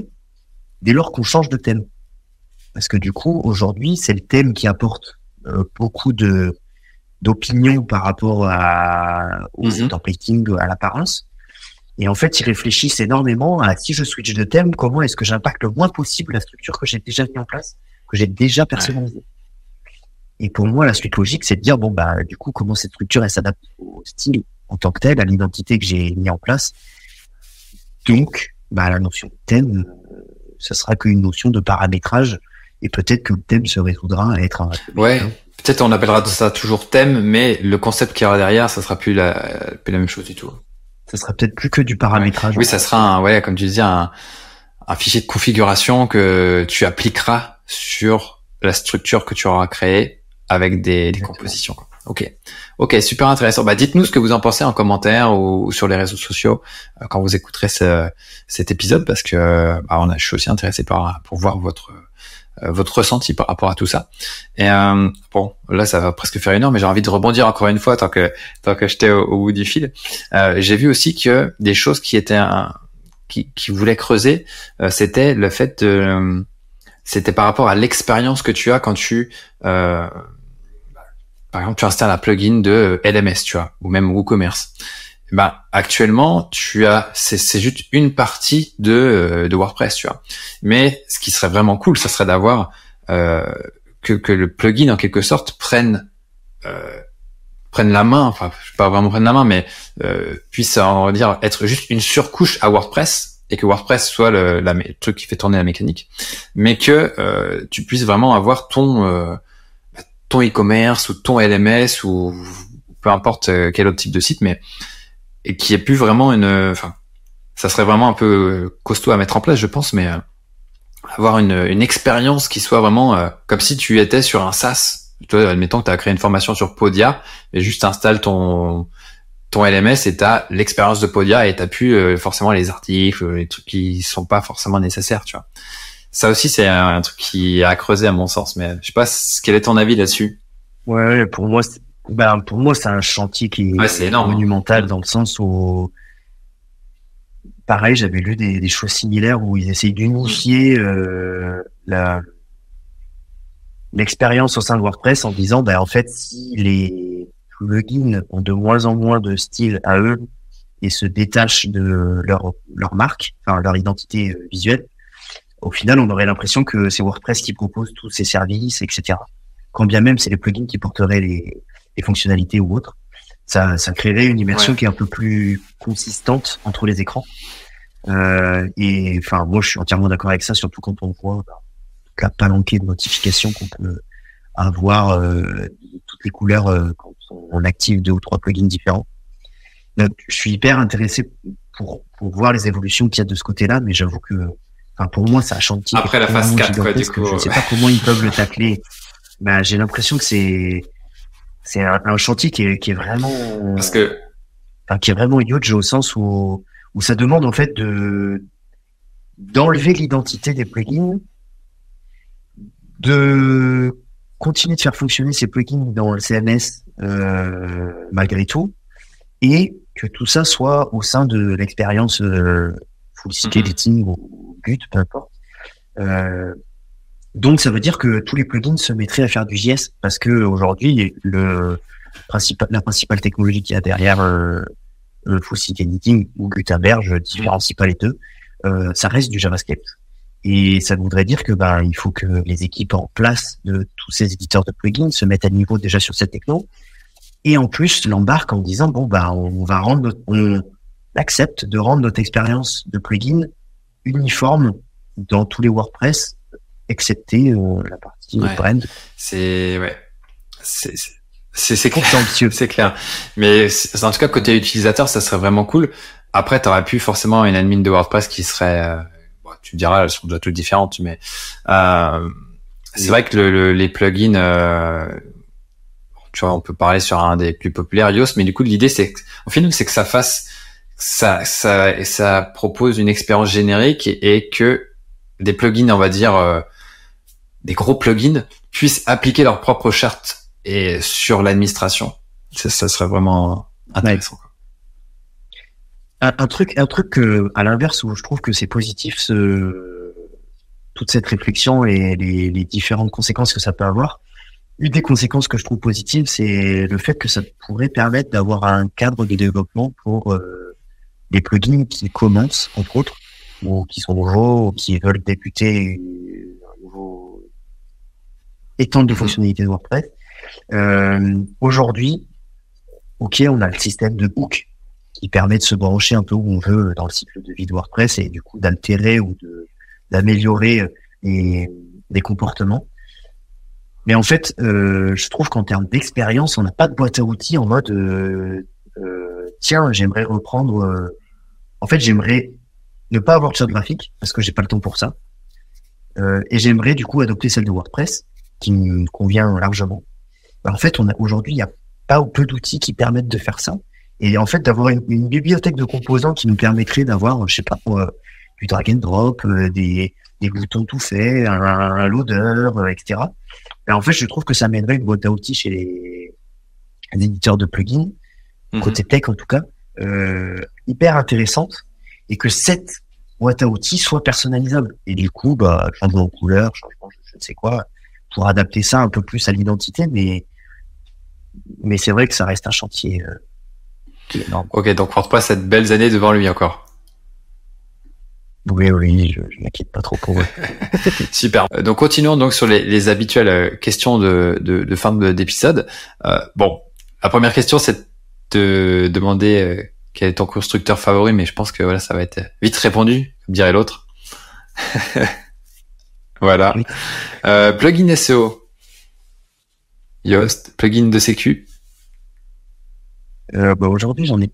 dès lors qu'on change de thème? Parce que du coup, aujourd'hui, c'est le thème qui apporte euh, beaucoup de d'opinions par rapport à, au mm templating, à l'apparence. Et en fait, ils réfléchissent énormément à si je switch de thème, comment est-ce que j'impacte le moins possible la structure que j'ai déjà mis en place, que j'ai déjà personnalisée. Et pour moi, la suite logique, c'est de dire bon bah du coup comment cette structure elle s'adapte au style en tant que tel, à l'identité que j'ai mis en place. Donc, bah la notion de thème, euh, ce sera qu'une notion de paramétrage et peut-être que le thème se résoudra à être un. Ouais. Peut-être on appellera ça toujours thème, mais le concept qui y aura derrière, ça sera plus la, plus la même chose du tout ça sera peut-être plus que du paramétrage. Oui, ça sera un, ouais, comme tu disais, un, un fichier de configuration que tu appliqueras sur la structure que tu auras créée avec des, des compositions. Ok, ok, super intéressant. Bah, dites-nous ce que vous en pensez en commentaire ou, sur les réseaux sociaux euh, quand vous écouterez ce, cet épisode parce que bah, on a, je suis aussi intéressé par pour voir votre euh, votre ressenti par rapport à tout ça. Et euh, bon, là, ça va presque faire une heure, mais j'ai envie de rebondir encore une fois tant que tant que j'étais au, bout du fil. Euh, j'ai vu aussi que des choses qui étaient un, qui, qui voulaient creuser, euh, c'était le fait de c'était par rapport à l'expérience que tu as quand tu euh, par exemple tu installes un plugin de LMS, tu vois, ou même WooCommerce bah actuellement tu as c'est juste une partie de euh, de WordPress tu vois. Mais ce qui serait vraiment cool ça serait d'avoir euh, que que le plugin en quelque sorte prenne euh, prenne la main. Enfin je pas vraiment prenne la main mais euh, puisse on va dire être juste une surcouche à WordPress et que WordPress soit le, le truc qui fait tourner la mécanique. Mais que euh, tu puisses vraiment avoir ton euh, ton e-commerce ou ton LMS ou peu importe quel autre type de site mais et qui est plus vraiment une, enfin, ça serait vraiment un peu costaud à mettre en place, je pense, mais euh, avoir une, une expérience qui soit vraiment euh, comme si tu étais sur un SaaS. Tu vois, admettons que tu as créé une formation sur Podia et juste installe ton ton LMS et tu as l'expérience de Podia et tu plus euh, forcément les articles, les trucs qui sont pas forcément nécessaires, tu vois. Ça aussi c'est un, truc qui a creusé à mon sens, mais je sais pas quel est ton avis là-dessus? Ouais, pour moi ben, pour moi, c'est un chantier qui est, monumental dans le sens où, pareil, j'avais lu des, des, choses similaires où ils essayent d'unifier euh, la, l'expérience au sein de WordPress en disant, ben, en fait, si les plugins ont de moins en moins de style à eux et se détachent de leur, leur marque, enfin, leur identité euh, visuelle, au final, on aurait l'impression que c'est WordPress qui propose tous ces services, etc. Quand bien même c'est les plugins qui porteraient les, les fonctionnalités ou autres, ça, ça créerait une immersion qui est un peu plus consistante entre les écrans. Euh, et enfin, moi, je suis entièrement d'accord avec ça, surtout quand on voit bah, la palanquée de notifications qu'on peut avoir euh, toutes les couleurs euh, quand on active deux ou trois plugins différents. je suis hyper intéressé pour, pour voir les évolutions qu'il y a de ce côté-là, mais j'avoue que enfin, pour moi, ça a chantier. Après la phase 4, quoi, du coup. Je ne sais pas comment ils peuvent le tacler. Bah, j'ai l'impression que c'est c'est un, un, chantier qui est, qui est vraiment parce que enfin, qui est vraiment huge au sens où où ça demande en fait de d'enlever l'identité des plugins, de continuer de faire fonctionner ces plugins dans le CMS euh, malgré tout, et que tout ça soit au sein de l'expérience euh, full city editing ou Gut, peu importe. Euh, donc ça veut dire que tous les plugins se mettraient à faire du JS parce que aujourd'hui le la principale technologie qu'il y a derrière euh, site editing ou Gutenberg, je différencie pas les deux, euh, ça reste du JavaScript. Et ça voudrait dire que ben il faut que les équipes en place de tous ces éditeurs de plugins se mettent à niveau déjà sur cette techno et en plus l'embarque en disant bon bah on va rendre notre, on accepte de rendre notre expérience de plugin uniforme dans tous les WordPress excepté euh, la partie brand. C'est ouais. C'est c'est c'est clair, c'est clair. Mais en tout cas côté utilisateur, ça serait vraiment cool. Après, tu aurais pu forcément une admin de WordPress qui serait, euh, bon, tu me diras, elles sont déjà toutes différentes, mais euh, c'est vrai que le, les plugins, euh, tu vois, on peut parler sur un des plus populaires, Yoast, mais du coup, l'idée, c'est, au final, c'est que ça fasse, ça, ça, ça propose une expérience générique et, et que des plugins, on va dire, euh, des gros plugins puissent appliquer leur propre charte et sur l'administration. Ça, ça, serait vraiment intéressant. Un, un, truc, un truc que, à l'inverse où je trouve que c'est positif, ce, toute cette réflexion et les, les, différentes conséquences que ça peut avoir. Une des conséquences que je trouve positives, c'est le fait que ça pourrait permettre d'avoir un cadre de développement pour euh, des plugins qui commencent, entre autres, ou qui sont nouveaux, ou qui veulent débuter un nouveau étendre de mhm. fonctionnalités de WordPress. Euh, Aujourd'hui, ok, on a le système de hook qui permet de se brancher un peu où on veut dans le cycle de vie de WordPress et du coup d'altérer ou d'améliorer les, les, comportements. Mais en fait, euh, je trouve qu'en termes d'expérience, on n'a pas de boîte à outils en mode euh, euh, tiens, j'aimerais reprendre. Euh, en fait, j'aimerais ne pas avoir de chat graphique parce que j'ai pas le temps pour ça. Euh, et j'aimerais du coup adopter celle de WordPress qui me convient largement. Ben, en fait, on a aujourd'hui, il y a pas peu d'outils qui permettent de faire ça. Et en fait, d'avoir une, bibliothèque de composants qui nous permettrait d'avoir, je sais pas, euh, du drag and drop, euh, des, des boutons tout faits, un, loader, euh, etc. Ben, en fait, je trouve que ça mènerait une boîte à outils chez les, éditeurs de plugins, mhm. côté tech en tout cas, hyper intéressante, et que cette boîte à outils soit personnalisable. Et du coup, bah, changement de couleur, changement, je, je ne sais quoi, pour adapter ça un peu plus à l'identité, mais mais c'est vrai que ça reste un chantier euh, énorme. Ok, donc WordPress cette belles années devant lui encore. Oui, oui, je, je m'inquiète pas trop pour eux. Super. Euh, donc continuons donc sur les, les habituelles euh, questions de, de, de fin d'épisode. Euh, bon, la première question c'est de demander euh, quel est ton constructeur favori, mais je pense que voilà ça va être vite répondu, comme dirait l'autre. voilà. Euh, plugin SEO. Yoast, plugin de sécu euh, bah Aujourd'hui, j'en ai,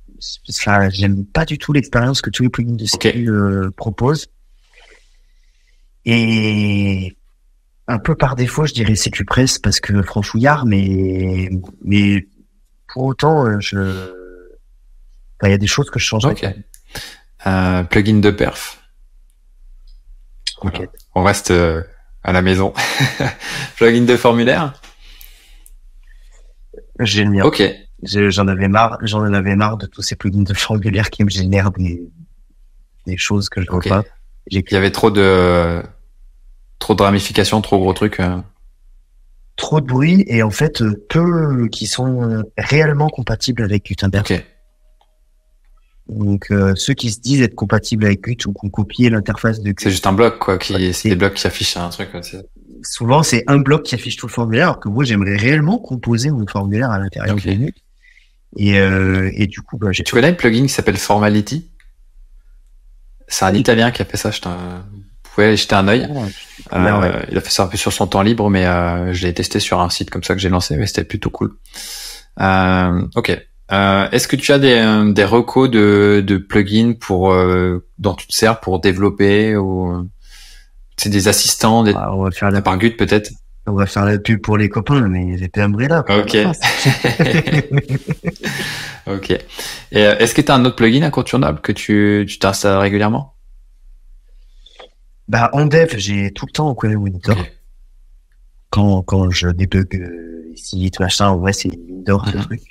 j'aime pas du tout l'expérience que tous les plugins de sécu euh, proposent. Et un peu par défaut, je dirais SecuPress parce que franchouillard, mais mais pour autant, je, il y a des choses que je change. Ok. Euh, plugin de perf. Ok. On reste euh, à la maison. plugin de formulaire? J'ai le mien. Ok. J'en avais marre, j'en avais marre de tous ces plugins de formulaire qui me génèrent des, des choses que je ne veux pas. Il y avait trop de, trop de ramifications, trop gros trucs. Euh. trop de bruit et en fait peu qui sont réellement compatibles avec Gutenberg. Ok. Donc ceux qui se disent être compatibles avec Gut ou qui ont copié l'interface de Gut. C'est juste un bloc quoi, qui c'est des blocs qui affichent un truc. Souvent c'est un bloc qui affiche tout le formulaire, alors que moi j'aimerais réellement composer mon formulaire à l'intérieur Ok. de Gut. Et, euh, et du coup, bah, j'ai Tu connais le plugin qui s'appelle Formality? C'est un Italien qui a fait ça. Je t'en- Vous pouvez aller jeter un œil. Ah, ouais. Euh, Il a fait ça un peu sur son temps libre, mais euh, je l'ai testé sur un site comme ça que j'ai lancé, mais c'était plutôt cool. Euh, ok. Euh, Est-ce que tu as des, euh, des recos de, de plugins pour euh, dont tu te sers pour développer ou c'est des assistants, des, Ah, on va faire la par Gut peut-être on va faire la pub pour les copains, mais ils étaient là. quoi. Ok. ok. Et euh, est-ce que tu as un autre plugin incontournable que tu tu t'installes régulièrement? Bah, en dev, j'ai tout le temps au Query Monitor. Quand, quand je débug euh, ici, tout machin, en vrai, c'est Windows, le Mhm. truc.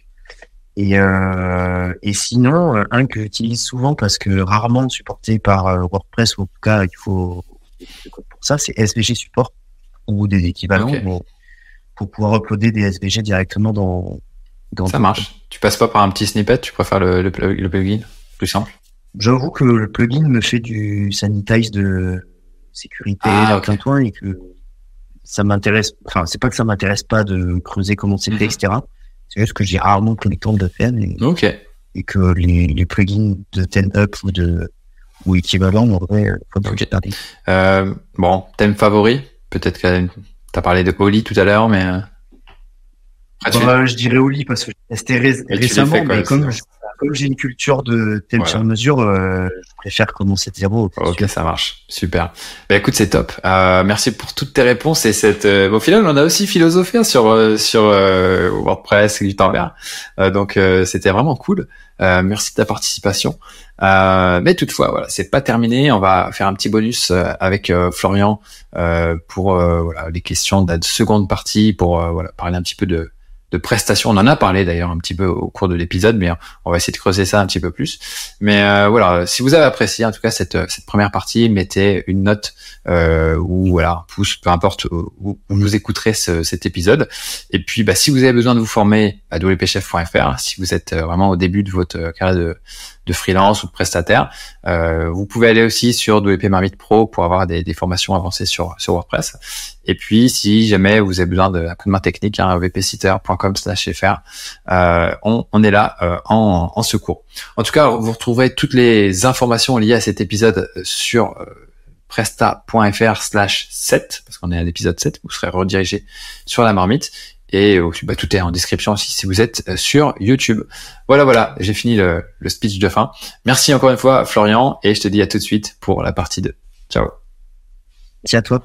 Et, euh, et sinon, euh, un que j'utilise souvent parce que rarement supporté par euh, WordPress, ou en tout cas, il faut pour ça, c'est SVG Support ou des équivalents pour pouvoir uploader des SVG directement dans, dans Ça marche. Tu passes pas par un petit snippet, tu préfères le, le, le plugin plus simple? J'avoue que le plugin me fait du sanitize de sécurité Ah, à ok. plein point et que ça m'intéresse. Enfin, c'est pas que ça m'intéresse pas de creuser comment c'était, etc. C'est juste que j'ai rarement pris le temps de faire et, que les, les plugins de 10up ou de ou équivalent, en vrai, euh, faut Ok. que je regarde. Euh, bon, thème favori Peut-être que t'as parlé de Oli tout à l'heure, mais euh, tu- Bah, je dirais lit parce que j'ai testé ré- l'as récemment, fait, quoi, mais comme, c'est- je- comme j'ai une culture de thème Voilà. sur mesure, euh, je préfère commencer de zéro. Ok, ça marche, super. Bah écoute, c'est top. Euh, merci pour toutes tes réponses et cette. euh, bon, au final, on a aussi philosophé hein, sur euh, sur euh, WordPress et Gutenberg. Euh, donc euh, c'était vraiment cool. Euh, merci de ta participation. Euh, mais toutefois, voilà, c'est pas terminé. On va faire un petit bonus avec euh, Florian euh, pour euh, voilà les questions de la seconde partie pour euh, voilà parler un petit peu de de prestations. On en a parlé d'ailleurs un petit peu au cours de l'épisode, mais on va essayer de creuser ça un petit peu plus. Mais euh, voilà, si vous avez apprécié en tout cas cette, cette première partie, mettez une note euh, ou voilà un pouce, peu importe où, où vous écouterez ce- cet épisode. Et puis, bah, si vous avez besoin de vous former à wpchef.fr, si vous êtes euh, vraiment au début de votre carrière de, de freelance ou de prestataire, euh, vous pouvez aller aussi sur WP Marmite Pro pour avoir des, des formations avancées sur, sur WordPress. Et puis, si jamais vous avez besoin d'un coup de main technique, hein, wpsitter.com/fr, euh, on, on est là euh, en, secours. En tout cas, vous retrouverez toutes les informations liées à cet épisode sur euh, presta.fr slash 7, parce qu'on est à l'épisode 7, vous serez redirigé sur la marmite. Et euh, bah, tout est en description aussi si vous êtes euh, sur YouTube. Voilà, voilà, j'ai fini le, speech de fin. Merci encore une fois, Florian, et je te dis à tout de suite pour la partie 2. Ciao. Merci à toi.